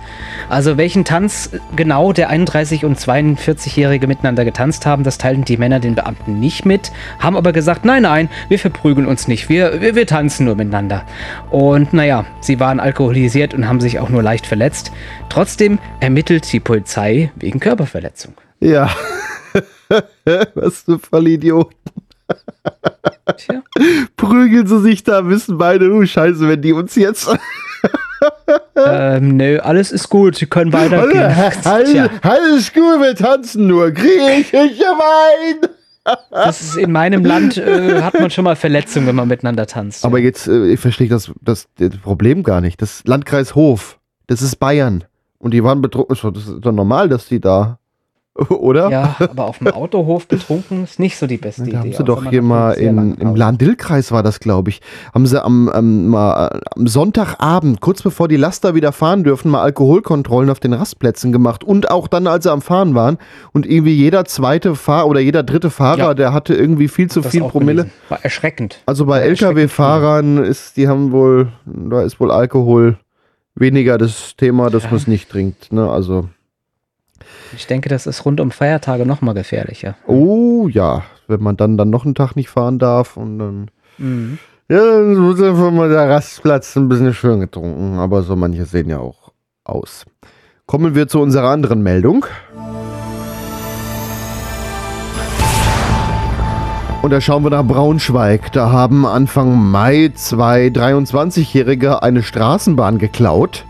Speaker 2: Also welchen Tanz genau der 31- und 42-Jährige miteinander getanzt haben, das teilten die Männer den Beamten nicht mit, haben aber gesagt, nein, nein, wir verprügeln uns nicht, wir, wir, wir tanzen nur miteinander. Und naja, sie waren alkoholisiert und haben sich auch nur leicht verletzt. Trotzdem ermittelt die Polizei wegen Körperverletzung.
Speaker 1: Ja. [laughs] Was für Vollidioten. Prügeln sie sich da, wissen beide, oh Scheiße, wenn die uns jetzt.
Speaker 2: Ähm, nö, alles ist gut, sie können weitergehen.
Speaker 1: Alles, [laughs]
Speaker 2: Tja.
Speaker 1: alles gut, wir tanzen nur. Griechische Wein. [laughs]
Speaker 2: Das ist in meinem Land äh, hat man schon mal Verletzungen, wenn man miteinander tanzt.
Speaker 1: Aber jetzt, äh, ich verstehe das, das, das Problem gar nicht. Das Landkreis Hof, das ist Bayern. Und die waren betrunken. Das ist doch normal, dass die da. [laughs] Oder?
Speaker 2: Ja, aber auf dem Autohof betrunken ist nicht so die beste
Speaker 1: Da haben
Speaker 2: Idee.
Speaker 1: sie
Speaker 2: auch
Speaker 1: doch hier mal in, im Lahn-Dill-Kreis war das, glaube ich, haben sie am, am, mal, am Sonntagabend, kurz bevor die Laster wieder fahren dürfen, mal Alkoholkontrollen auf den Rastplätzen gemacht und auch dann, als sie am Fahren waren und irgendwie jeder zweite Fahrer oder jeder dritte Fahrer,
Speaker 2: Ja.
Speaker 1: der hatte irgendwie viel zu
Speaker 2: Das
Speaker 1: viel Promille.
Speaker 2: gelesen. War erschreckend.
Speaker 1: Also bei LKW-Fahrern ist, die haben wohl, da ist wohl Alkohol weniger das Thema, dass man es nicht trinkt. Ne? Also,
Speaker 2: Ich denke, das ist rund um Feiertage noch mal gefährlicher.
Speaker 1: oh ja, wenn man dann, dann noch einen Tag nicht fahren darf und dann.
Speaker 2: Mhm.
Speaker 1: Ja, dann muss einfach mal der Rastplatz ein bisschen schön getrunken. Aber so manche sehen ja auch aus. Kommen wir zu unserer anderen Meldung. Und da schauen wir nach Braunschweig. Da haben Anfang Mai zwei 23-Jährige eine Straßenbahn geklaut.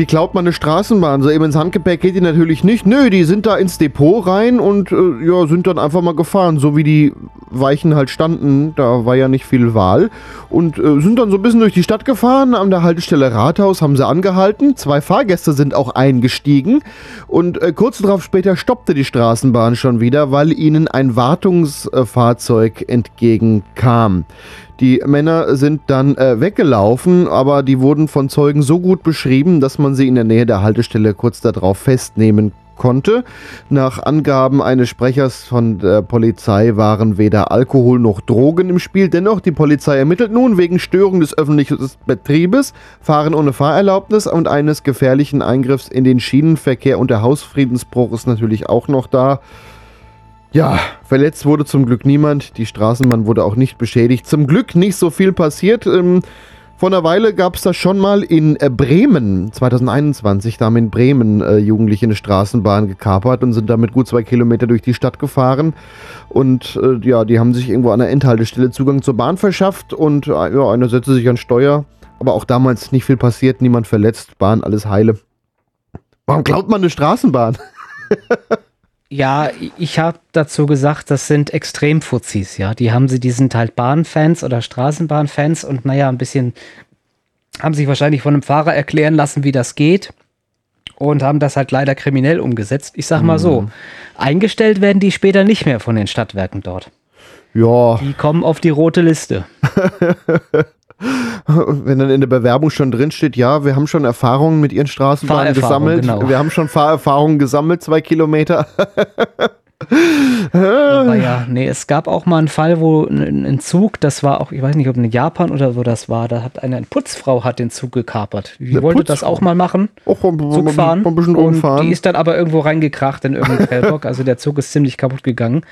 Speaker 1: Wie klaut man eine Straßenbahn? So eben ins Handgepäck geht die natürlich nicht. Nö, die sind da ins Depot rein und äh, ja, sind dann einfach mal gefahren. So wie die Weichen halt standen, da war ja nicht viel Wahl. Und äh, sind dann so ein bisschen durch die Stadt gefahren. An der Haltestelle Rathaus haben sie angehalten. Zwei Fahrgäste sind auch eingestiegen. Und äh, kurz darauf später stoppte die Straßenbahn schon wieder, weil ihnen ein Wartungsfahrzeug entgegenkam. Die Männer sind dann äh, weggelaufen, aber die wurden von Zeugen so gut beschrieben, dass man sie in der Nähe der Haltestelle kurz darauf festnehmen konnte. Nach Angaben eines Sprechers von der Polizei waren weder Alkohol noch Drogen im Spiel. Dennoch, die Polizei ermittelt nun wegen Störung des öffentlichen Betriebes, Fahren ohne Fahrerlaubnis und eines gefährlichen Eingriffs in den Schienenverkehr und der Hausfriedensbruch ist natürlich auch noch da. Ja, verletzt wurde zum Glück niemand. Die Straßenbahn wurde auch nicht beschädigt. Zum Glück nicht so viel passiert. Ähm, vor einer Weile gab es das schon mal in äh, Bremen, 2021. Da haben in Bremen äh, Jugendliche eine Straßenbahn gekapert und sind damit gut zwei Kilometer durch die Stadt gefahren. Und äh, ja, die haben sich irgendwo an der Endhaltestelle Zugang zur Bahn verschafft und äh, ja, einer setzte sich an Steuer. Aber auch damals nicht viel passiert, niemand verletzt, Bahn, alles heile. Warum klaut man eine Straßenbahn? [laughs]
Speaker 2: Ja, ich habe dazu gesagt, das sind Extremfuzis, ja. Die haben sie, die sind halt Bahnfans oder Straßenbahnfans und naja, ein bisschen haben sich wahrscheinlich von einem Fahrer erklären lassen, wie das geht. und haben das halt leider kriminell umgesetzt. Ich sag mal so, eingestellt werden die später nicht mehr von den Stadtwerken dort.
Speaker 1: Ja,
Speaker 2: Die kommen auf die rote Liste. [laughs] [laughs]
Speaker 1: wenn dann in der Bewerbung schon drin steht, ja, wir haben schon Erfahrungen mit ihren Straßenbahnen gesammelt.
Speaker 2: genau.
Speaker 1: Wir haben schon Fahrerfahrungen gesammelt, zwei Kilometer. [laughs]
Speaker 2: Aber ja, [laughs] nee, es gab auch mal einen Fall, wo ein, ein Zug, das war auch, ich weiß nicht, ob in Japan oder wo das war, da hat eine, eine Putzfrau hat den Zug gekapert. Die
Speaker 1: Eine
Speaker 2: wollte das
Speaker 1: Putzfrau?
Speaker 2: auch mal machen.
Speaker 1: Auch ein,
Speaker 2: Zug fahren.
Speaker 1: ein bisschen
Speaker 2: und
Speaker 1: rumfahren.
Speaker 2: die ist dann aber irgendwo reingekracht in irgendeinen Prellbock. Also der Zug ist ziemlich kaputt gegangen.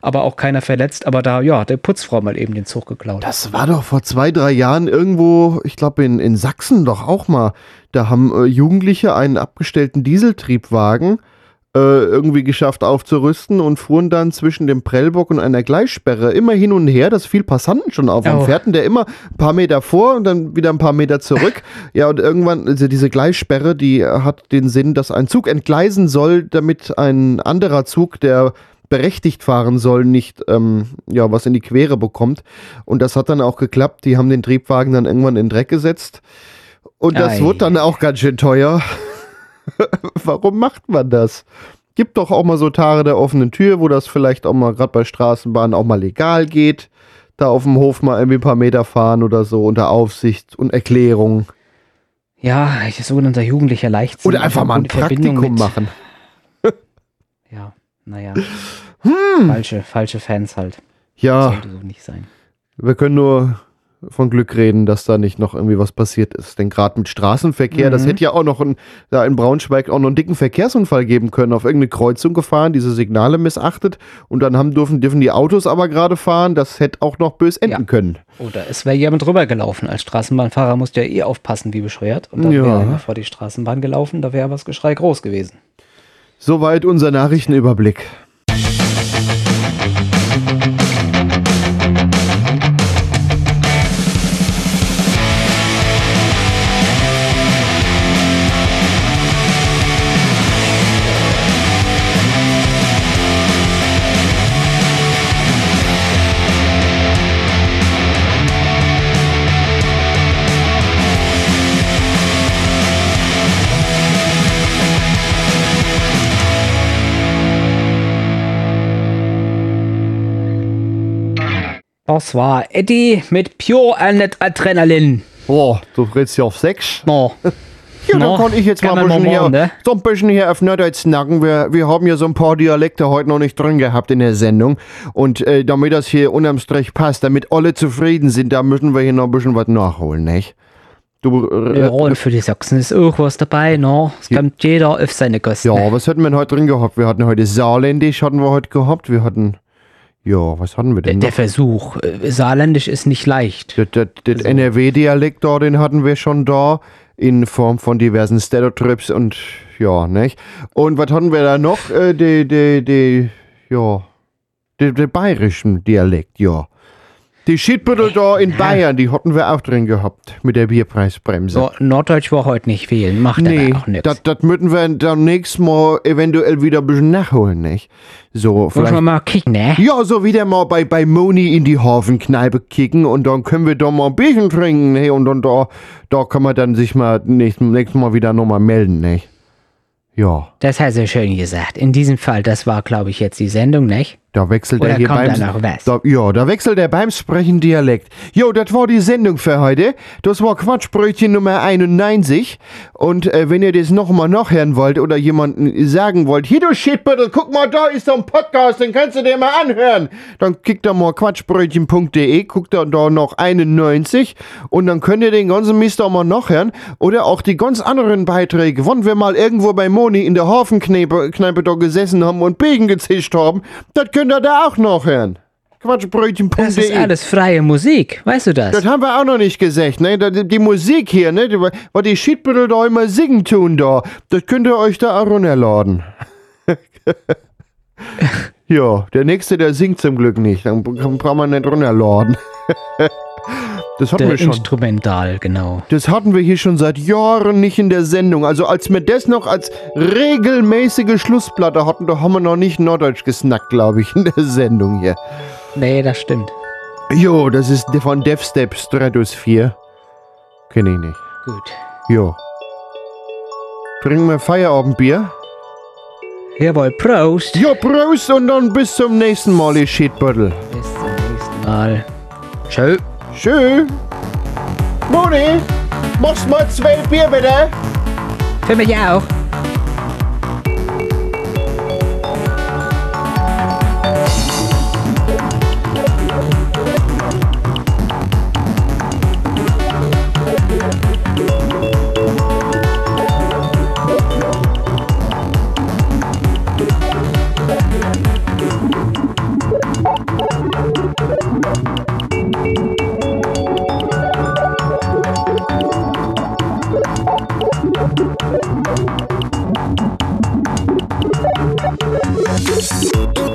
Speaker 2: Aber auch keiner verletzt. Aber da, ja, der Putzfrau mal eben den Zug geklaut.
Speaker 1: Das war doch vor zwei, drei Jahren irgendwo, ich glaube in, in Sachsen doch auch mal. Da haben äh, Jugendliche einen abgestellten Dieseltriebwagen irgendwie geschafft aufzurüsten und fuhren dann zwischen dem Prellbock und einer Gleissperre immer hin und her. Das fiel Passanten schon auf. Und
Speaker 2: Oh.
Speaker 1: fährten der immer ein paar Meter vor und dann wieder ein paar Meter zurück. [laughs] ja, und irgendwann, also diese Gleissperre, die hat den Sinn, dass ein Zug entgleisen soll, damit ein anderer Zug, der berechtigt fahren soll, nicht ähm, ja, was in die Quere bekommt. Und das hat dann auch geklappt. Die haben den Triebwagen dann irgendwann in den Dreck gesetzt. Und das
Speaker 2: Ei.
Speaker 1: wurde dann auch ganz schön teuer. [laughs] Warum macht man das? Gibt doch auch mal so Tage der offenen Tür, wo das vielleicht auch mal gerade bei Straßenbahnen auch mal legal geht. Da auf dem Hof mal irgendwie ein paar Meter fahren oder so unter Aufsicht und Erklärung.
Speaker 2: Ja, ich sogenannter jugendlicher Leichtsinn.
Speaker 1: Oder einfach mal ein Praktikum machen. [laughs]
Speaker 2: Ja, naja.
Speaker 1: Hm.
Speaker 2: Falsche, falsche Fans halt.
Speaker 1: Ja,
Speaker 2: Sollte so nicht sein.
Speaker 1: wir können nur von Glück reden, dass da nicht noch irgendwie was passiert ist. Denn gerade mit Straßenverkehr, das
Speaker 2: Mhm.
Speaker 1: hätte ja auch noch ein, da in Braunschweig auch noch einen dicken Verkehrsunfall geben können. Auf irgendeine Kreuzung gefahren, diese Signale missachtet und dann haben dürfen, dürfen die Autos aber gerade fahren. Das hätte auch noch bös enden können.
Speaker 2: Oder es wäre jemand rübergelaufen. Als Straßenbahnfahrer musst du ja eh aufpassen, wie bescheuert. Und dann
Speaker 1: Ja.
Speaker 2: wäre einer vor die Straßenbahn gelaufen, da wäre das Geschrei groß gewesen.
Speaker 1: Soweit unser Nachrichtenüberblick.
Speaker 2: Das war Eddie mit Pure and Adrenalin.
Speaker 1: Boah, du redest ja auf sechs.
Speaker 2: No. [laughs]
Speaker 1: Ja, dann
Speaker 2: No,
Speaker 1: kann ich jetzt mal
Speaker 2: kann
Speaker 1: ein
Speaker 2: man
Speaker 1: bisschen,
Speaker 2: mal
Speaker 1: hier,
Speaker 2: machen, ne?
Speaker 1: so ein bisschen hier auf Norddeutsch snacken. Wir, wir haben ja so ein paar Dialekte heute noch nicht drin gehabt in der Sendung. Und äh, damit das hier unterm Strich passt, damit alle zufrieden sind, da müssen wir hier noch ein bisschen was nachholen, nicht? Du, äh,
Speaker 2: Ja, und für die Sachsen ist auch was dabei, no? Es kommt jeder auf seine Kosten.
Speaker 1: ja, was hatten wir denn heute drin gehabt? Wir hatten heute Saarländisch, hatten wir heute gehabt. Wir hatten, ja, was hatten wir denn
Speaker 2: Der
Speaker 1: noch?
Speaker 2: Versuch. äh, Saarländisch ist nicht leicht.
Speaker 1: Das, das, das NRW-Dialekt da, den hatten wir schon da, in Form von diversen Stereotrips und ja, nicht? Und was hatten wir da noch? Äh, die, die, die, ja, die bayerischen Dialekt, ja. Die Schiedbüttel da in Bayern, die hatten wir auch drin gehabt, mit der Bierpreisbremse.
Speaker 2: So, Norddeutsch war heute nicht fehlen, macht
Speaker 1: Nee,
Speaker 2: aber auch nichts.
Speaker 1: das, das müssen wir dann nächstes Mal eventuell wieder ein bisschen nachholen, nicht? So, vielleicht.
Speaker 2: man mal kicken, ne?
Speaker 1: Ja, so wieder mal bei, bei Moni in die Hafenkneipe kicken und dann können wir da mal ein Bierchen trinken, ne? Und dann da, da kann man dann sich mal nächstes, nächstes Mal wieder nochmal melden, ne? Ja,
Speaker 2: Das hast du schön gesagt. In diesem Fall, das war, glaube ich, jetzt die Sendung, nicht?
Speaker 1: Da wechselt
Speaker 2: Oder
Speaker 1: er hier beim
Speaker 2: da
Speaker 1: ja, da wechselt er beim Sprechen Dialekt. Jo, das war die Sendung für heute. Das war Quatschbrötchen Nummer 91. Und äh, wenn ihr das nochmal nachhören wollt oder jemanden sagen wollt, hier du Shitbüttel, guck mal, da ist so ein Podcast, den kannst du dir mal anhören. Dann kickt da mal quatschbrötchen.de, guckt da, da noch 91 und dann könnt ihr den ganzen Mist auch mal nachhören. Oder auch die ganz anderen Beiträge, wann wir mal irgendwo bei Moni in der Hafenkneipe Kneipe da gesessen haben und Begen gezischt haben, das könnt ihr da auch nachhören. Quatschbrötchen.de.
Speaker 2: Das ist alles freie Musik, weißt du das?
Speaker 1: Das haben wir auch noch nicht gesagt, ne? Die, Musik hier, ne? Die- Was die Shitbüttel da immer singen tun da, das könnt ihr euch da auch runterladen. [laughs] ja, der nächste, der singt zum Glück nicht. Dann braucht man nicht runterladen. [laughs] Das hatten wir schon.
Speaker 2: Instrumental, genau.
Speaker 1: Das hatten wir hier schon seit Jahren nicht in der Sendung. Also als wir das noch als regelmäßige Schlussplatte hatten, da haben wir noch nicht Norddeutsch gesnackt, glaube ich, in der Sendung hier.
Speaker 2: Nee, das stimmt.
Speaker 1: Jo, das ist von Deathstep Stratus 4. Kenne ich nicht.
Speaker 2: Gut.
Speaker 1: Jo. Trinken wir Feierabendbier?
Speaker 2: Jawohl, Prost.
Speaker 1: Jo, Prost und dann bis zum nächsten Mal, ihr Shitbottle.
Speaker 2: Bis zum nächsten Mal. Tschö.
Speaker 1: Tschö. Moni, machst mal zwei Bier bitte.
Speaker 2: Für mich auch.
Speaker 1: Música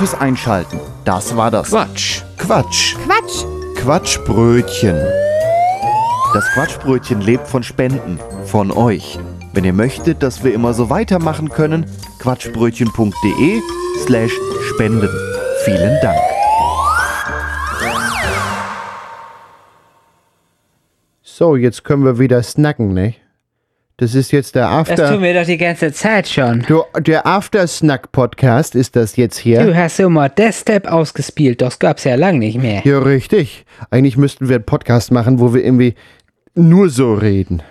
Speaker 1: fürs Einschalten. Das war das
Speaker 16: Quatsch.
Speaker 1: Quatsch.
Speaker 11: Quatsch.
Speaker 1: Quatschbrötchen. Das Quatschbrötchen lebt von Spenden, von euch. Wenn ihr möchtet, dass wir immer so weitermachen können, quatschbrötchen.de slash spenden. Vielen Dank. So, jetzt können wir wieder snacken, ne? Das ist jetzt der
Speaker 2: Das
Speaker 1: After...
Speaker 2: tun wir doch die ganze Zeit schon.
Speaker 1: Du, der After-Snack-Podcast ist das jetzt hier.
Speaker 2: Du hast immer das Step ausgespielt, das gab's ja lang nicht mehr.
Speaker 1: Ja, richtig. Eigentlich müssten wir einen Podcast machen, wo wir irgendwie nur so reden.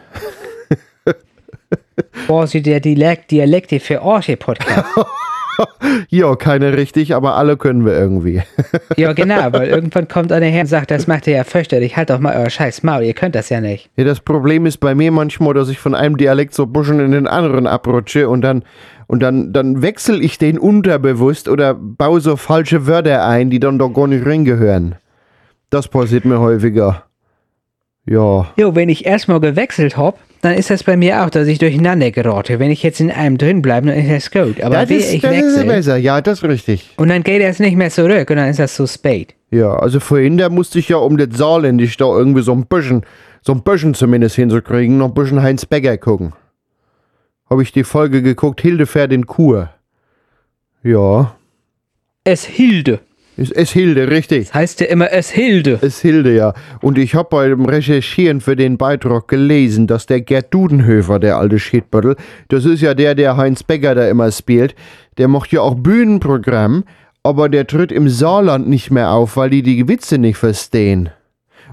Speaker 2: Quasi der Dialekt, Dialekte für Orche Podcast. [laughs] [laughs]
Speaker 1: ja, keine richtig, aber alle können wir irgendwie.
Speaker 2: ja, [laughs] genau, weil irgendwann kommt einer her und sagt, das macht ihr ja fürchterlich, halt doch mal euer scheiß Maul, ihr könnt das ja nicht.
Speaker 1: Ja, das Problem ist bei mir manchmal, dass ich von einem Dialekt so buschen in den anderen abrutsche und dann und dann, dann wechsle ich den unterbewusst oder baue so falsche Wörter ein, die dann doch gar nicht reingehören. Das passiert mir häufiger. Ja.
Speaker 2: Jo, wenn ich erstmal gewechselt hab, dann ist das bei mir auch, dass ich durcheinander gerate. Wenn ich jetzt in einem drin bleibe, dann ist das gut. Aber
Speaker 1: das,
Speaker 2: ich
Speaker 1: das ist
Speaker 2: wechsle
Speaker 1: besser. Ja, das ist richtig.
Speaker 2: und dann geht es nicht mehr zurück und dann ist das so spät.
Speaker 1: Ja, also vorhin, da musste ich ja um das Saarländisch da irgendwie so ein bisschen, so ein bisschen zumindest hinzukriegen, noch ein bisschen Heinz Becker gucken. Habe ich die Folge geguckt, Hildefährt in Kur. Ja.
Speaker 2: Es Hilde.
Speaker 1: Es, es Hilde, richtig.
Speaker 2: Das heißt ja immer es Hilde.
Speaker 1: Es Hilde, ja. Und ich habe beim Recherchieren für den Beitrag gelesen, dass der Gerd Dudenhöfer, der alte Schiedbüttel, das ist ja der, der Heinz Becker da immer spielt, der macht ja auch Bühnenprogramm, aber der tritt im Saarland nicht mehr auf, weil die die Witze nicht verstehen.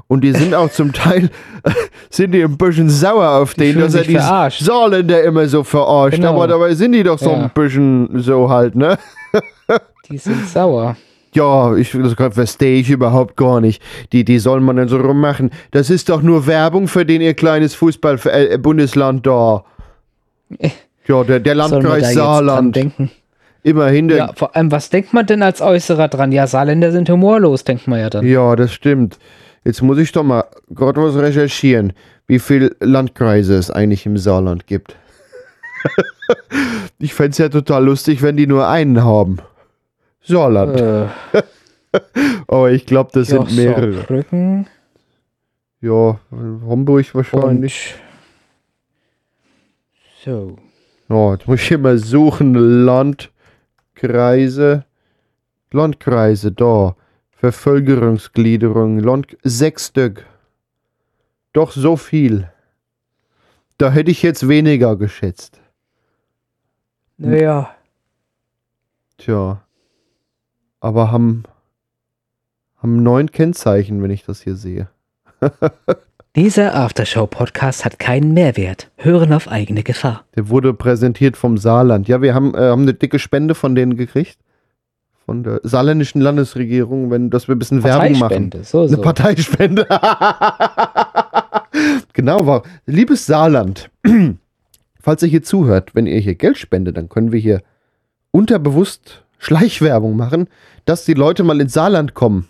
Speaker 1: Und die sind auch zum Teil, [laughs] sind die ein bisschen sauer auf den,
Speaker 2: fühlen
Speaker 1: dass er die
Speaker 2: verarscht.
Speaker 1: Saarländer immer so verarscht.
Speaker 2: Genau.
Speaker 1: Aber dabei sind die doch so
Speaker 2: Ja.
Speaker 1: ein bisschen so halt, ne? [laughs]
Speaker 2: Die sind sauer.
Speaker 1: Ja, ich, das verstehe ich überhaupt gar nicht. Die, die soll man denn so rummachen? Das ist doch nur Werbung für den ihr kleines Fußball-Bundesland da. Ja, der, der Landkreis Saarland.
Speaker 2: denken?
Speaker 1: Immerhin der.
Speaker 2: Ja, vor allem, was denkt man denn als Äußerer dran? Ja, Saarländer sind humorlos, denkt man ja dann.
Speaker 1: Ja, das stimmt. Jetzt muss ich doch mal gerade was recherchieren, wie viele Landkreise es eigentlich im Saarland gibt. [laughs] ich fände es ja total lustig, wenn die nur einen haben. Saarland.
Speaker 2: Äh, [laughs]
Speaker 1: Aber ich glaube, das
Speaker 2: ja,
Speaker 1: sind mehrere.
Speaker 2: Saarbrücken
Speaker 1: Ja, Homburg wahrscheinlich.
Speaker 2: und so.
Speaker 1: Ja, jetzt muss ich hier mal suchen. Landkreise. Landkreise, da. Bevölkerungsgliederung. Land sechs Stück. Doch so viel. Da hätte ich jetzt weniger geschätzt.
Speaker 2: Naja,
Speaker 1: Tja. Aber haben, haben neun Kennzeichen, wenn ich das hier sehe. [laughs]
Speaker 2: dieser Aftershow-Podcast hat keinen Mehrwert. Hören auf eigene Gefahr.
Speaker 1: Der wurde präsentiert vom Saarland. Ja, wir haben, äh, haben eine dicke Spende von denen gekriegt. Von der saarländischen Landesregierung, wenn, dass wir ein bisschen Werbung machen.
Speaker 2: Parteispende, so,
Speaker 1: Eine
Speaker 2: so.
Speaker 1: Parteispende. [laughs] genau, war. Liebes Saarland, [clears throat] falls ihr hier zuhört, wenn ihr hier Geld spendet, dann können wir hier unterbewusst Schleichwerbung machen, dass die Leute mal ins Saarland kommen.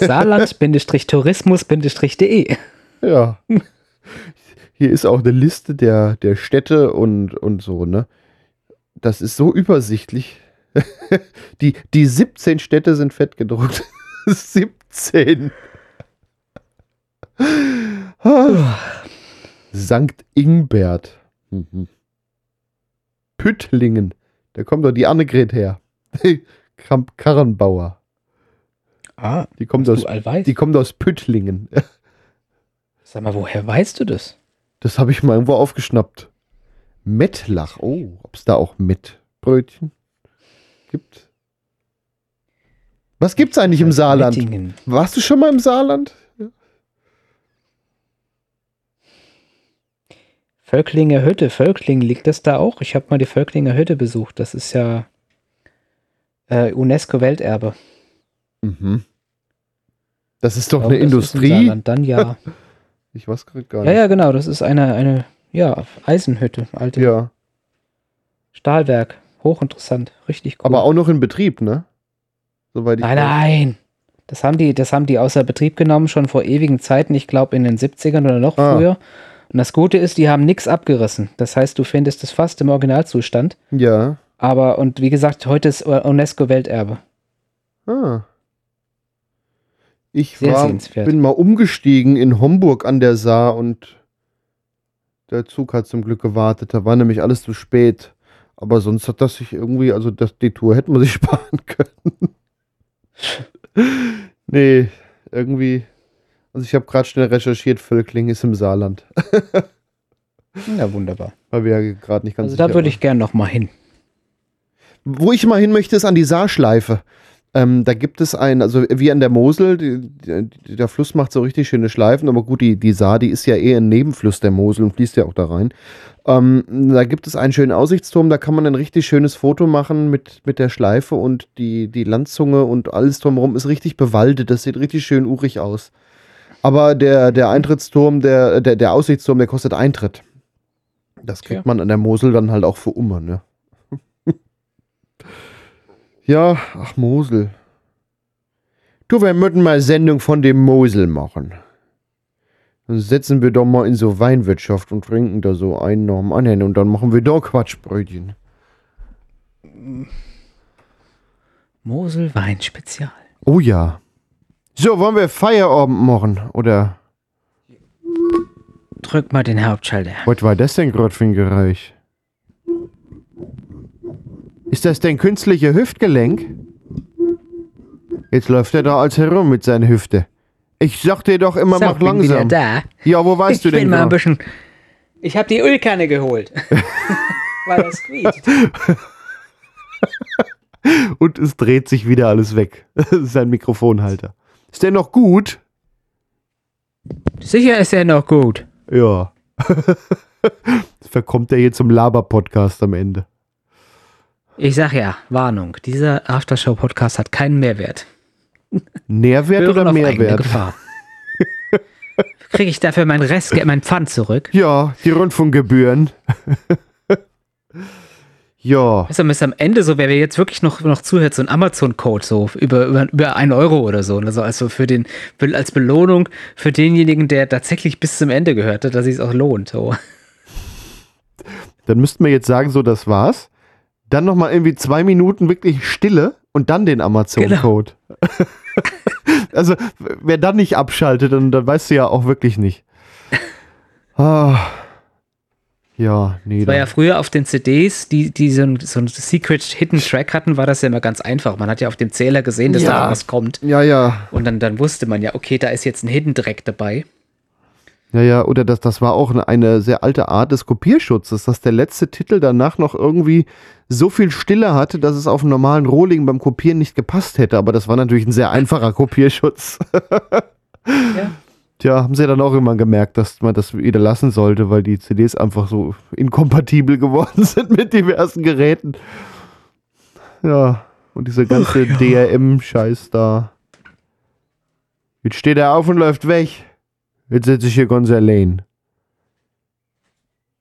Speaker 2: Saarland-tourismus-de.
Speaker 1: Ja. Hier ist auch eine Liste der, der Städte und, und so, ne? Das ist so übersichtlich. [laughs] Die, die 17 Städte sind fett gedruckt. [laughs] 17. Ah. Sankt Ingbert. Mhm. Püttlingen. Da kommt doch die Annegret her. [laughs] Kramp Karrenbauer.
Speaker 2: Ah,
Speaker 1: Die kommt, aus, die kommt aus Püttlingen. [laughs]
Speaker 2: Sag mal, woher weißt du das?
Speaker 1: Das habe ich mal irgendwo aufgeschnappt. Mettlach. Oh, ob es da auch Mettbrötchen gibt? Was gibt's eigentlich im Saarland? Warst du schon mal im Saarland?
Speaker 2: Völklinger Hütte, Völkling, liegt das da auch? Ich habe mal die Völklinger Hütte besucht. Das ist ja äh, UNESCO-Welterbe.
Speaker 1: Mhm. Das ist doch
Speaker 2: glaube,
Speaker 1: eine Industrie.
Speaker 2: Saarland, dann ja. [laughs]
Speaker 1: Ich weiß gerade gar
Speaker 2: Ja,
Speaker 1: nicht.
Speaker 2: ja, genau. Das ist eine, eine ja, Eisenhütte, alte
Speaker 1: Ja.
Speaker 2: Stahlwerk. Hochinteressant, richtig cool.
Speaker 1: Aber auch noch in Betrieb, ne? Soweit ich
Speaker 2: Nein,
Speaker 1: weiß.
Speaker 2: nein. Das haben die, das haben die außer Betrieb genommen, schon vor ewigen Zeiten, ich glaube in den 70ern oder noch
Speaker 1: Ah.
Speaker 2: früher. Und das Gute ist, die haben nichts abgerissen. Das heißt, du findest es fast im Originalzustand.
Speaker 1: Ja.
Speaker 2: Aber, und wie gesagt, heute ist UNESCO-Welterbe.
Speaker 1: Ah. Ich
Speaker 2: Sehr
Speaker 1: war, bin mal umgestiegen in Homburg an der Saar und der Zug hat zum Glück gewartet. Da war nämlich alles zu spät. Aber sonst hat das sich irgendwie, also das, die Tour hätte man sich [laughs] sparen können. [laughs] nee, irgendwie. Also ich habe gerade schnell recherchiert, Völkling ist im Saarland. [laughs]
Speaker 2: Ja, wunderbar.
Speaker 1: Weil wir ja gerade nicht ganz
Speaker 2: Also da würde ich gern noch mal hin.
Speaker 1: Wo ich mal hin möchte, ist an die Saarschleife. Ähm, da gibt es ein, also wie an der Mosel, die, die, der Fluss macht so richtig schöne Schleifen, aber gut, die, die Saar, die ist ja eher ein Nebenfluss der Mosel und fließt ja auch da rein. Ähm, da gibt es einen schönen Aussichtsturm, da kann man ein richtig schönes Foto machen mit, mit der Schleife und die, die Landzunge und alles drumherum ist richtig bewaldet, das sieht richtig schön urig aus. Aber der, der Eintrittsturm, der, der, der Aussichtsturm, der kostet Eintritt. Das kriegt
Speaker 2: Ja.
Speaker 1: man an der Mosel dann halt auch für Umme, ne? [laughs] Ja, ach Mosel. Du, wir möchten mal Sendung von dem Mosel machen. Dann setzen wir doch mal in so Weinwirtschaft und trinken da so einen nach dem anderen und dann machen wir da Quatschbrötchen.
Speaker 2: Mosel Wein Spezial.
Speaker 1: Oh ja. So, wollen wir Feierabend machen? Oder
Speaker 2: Drück mal den Hauptschalter.
Speaker 1: was war das denn gerade für ein Geräusch? Ist das denn künstliche Hüftgelenk? Jetzt läuft er da als herum mit seiner Hüfte. Ich sag dir doch immer,
Speaker 2: So,
Speaker 1: mach
Speaker 2: bin wieder
Speaker 1: langsam.
Speaker 2: da.
Speaker 1: Ja, wo weißt du
Speaker 2: ich
Speaker 1: denn
Speaker 2: bin mal ein bisschen. Ich habe die Ölkanne geholt. [laughs] Weil das quietscht.
Speaker 1: Und es dreht sich wieder alles weg. [laughs] Das ist sein Mikrofonhalter. Ist der noch gut?
Speaker 2: Sicher ist er noch gut.
Speaker 1: Ja. [laughs] Verkommt er hier zum Laber-Podcast am Ende.
Speaker 2: Ich sag ja, Warnung, dieser Aftershow-Podcast hat keinen Mehrwert.
Speaker 1: Nährwert
Speaker 2: Hören
Speaker 1: oder Mehrwert?
Speaker 2: Gefahr. Kriege ich dafür mein Restgeld, mein Pfand zurück?
Speaker 1: Ja, die Rundfunkgebühren. [laughs] ja.
Speaker 2: Bis am Ende, so wer jetzt wirklich noch, noch zuhört, so ein Amazon-Code, so über, über, über 1 Euro oder so. Also, also für den, als Belohnung für denjenigen, der tatsächlich bis zum Ende gehört hat, dass es sich auch lohnt. So.
Speaker 1: Dann müssten wir jetzt sagen, so, das war's. Dann nochmal irgendwie zwei Minuten wirklich Stille und dann den Amazon-Code. [laughs] also, wer dann nicht abschaltet, dann, dann weißt du ja auch wirklich nicht. Ah. Ja, nee.
Speaker 2: Das war ja früher auf den CDs, die, die so ein, so ein Secret Hidden Track hatten, war das ja immer ganz einfach. Man hat ja auf dem Zähler gesehen, dass
Speaker 1: Ja.
Speaker 2: da was kommt.
Speaker 1: Ja, ja.
Speaker 2: Und dann, dann wusste man ja, okay, da ist jetzt ein Hidden Track dabei.
Speaker 1: Ja, ja, oder das, das war auch eine, eine sehr alte Art des Kopierschutzes, dass der letzte Titel danach noch irgendwie so viel Stille hatte, dass es auf einen normalen Rohling beim Kopieren nicht gepasst hätte. Aber das war natürlich ein sehr einfacher Kopierschutz. [laughs]
Speaker 2: Ja.
Speaker 1: Tja, haben sie dann auch irgendwann gemerkt, dass man das wieder lassen sollte, weil die CDs einfach so inkompatibel geworden [laughs] sind mit diversen Geräten. Ja, und diese ganze DRM-Scheiß da. Jetzt steht er auf und läuft weg. Jetzt sitze ich hier ganz allein.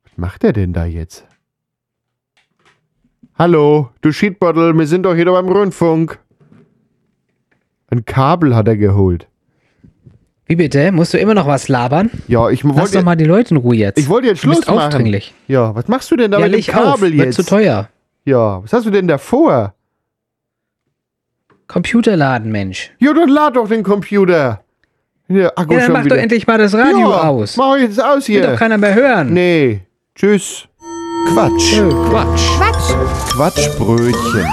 Speaker 1: Was macht er denn da jetzt? Hallo, du Sheetbottle, wir sind doch hier beim Rundfunk. Ein Kabel hat er geholt.
Speaker 2: Wie bitte? Musst du immer noch was labern?
Speaker 1: Ja, ich
Speaker 2: Lass
Speaker 1: wollte
Speaker 2: doch mal die Leute in Ruhe jetzt.
Speaker 1: ich wollte jetzt
Speaker 2: Du bist
Speaker 1: Schluss machen.
Speaker 2: aufdringlich.
Speaker 1: Ja, was machst du denn da
Speaker 2: Ja,
Speaker 1: mit dem
Speaker 2: auf,
Speaker 1: Kabel
Speaker 2: wird
Speaker 1: jetzt?
Speaker 2: zu teuer.
Speaker 1: Ja, was hast du denn da vor?
Speaker 2: Computerladen, Mensch.
Speaker 1: Ja, dann lad doch den Computer. Der Akku
Speaker 2: Ja, dann
Speaker 1: schon
Speaker 2: mach
Speaker 1: wieder.
Speaker 2: doch endlich mal das Radio
Speaker 1: ja,
Speaker 2: aus.
Speaker 1: Mach jetzt aus
Speaker 2: Will
Speaker 1: hier.
Speaker 2: doch keiner mehr hören.
Speaker 1: Nee. Tschüss. Quatsch.
Speaker 2: Quatsch.
Speaker 11: Quatsch.
Speaker 1: Quatschbrötchen.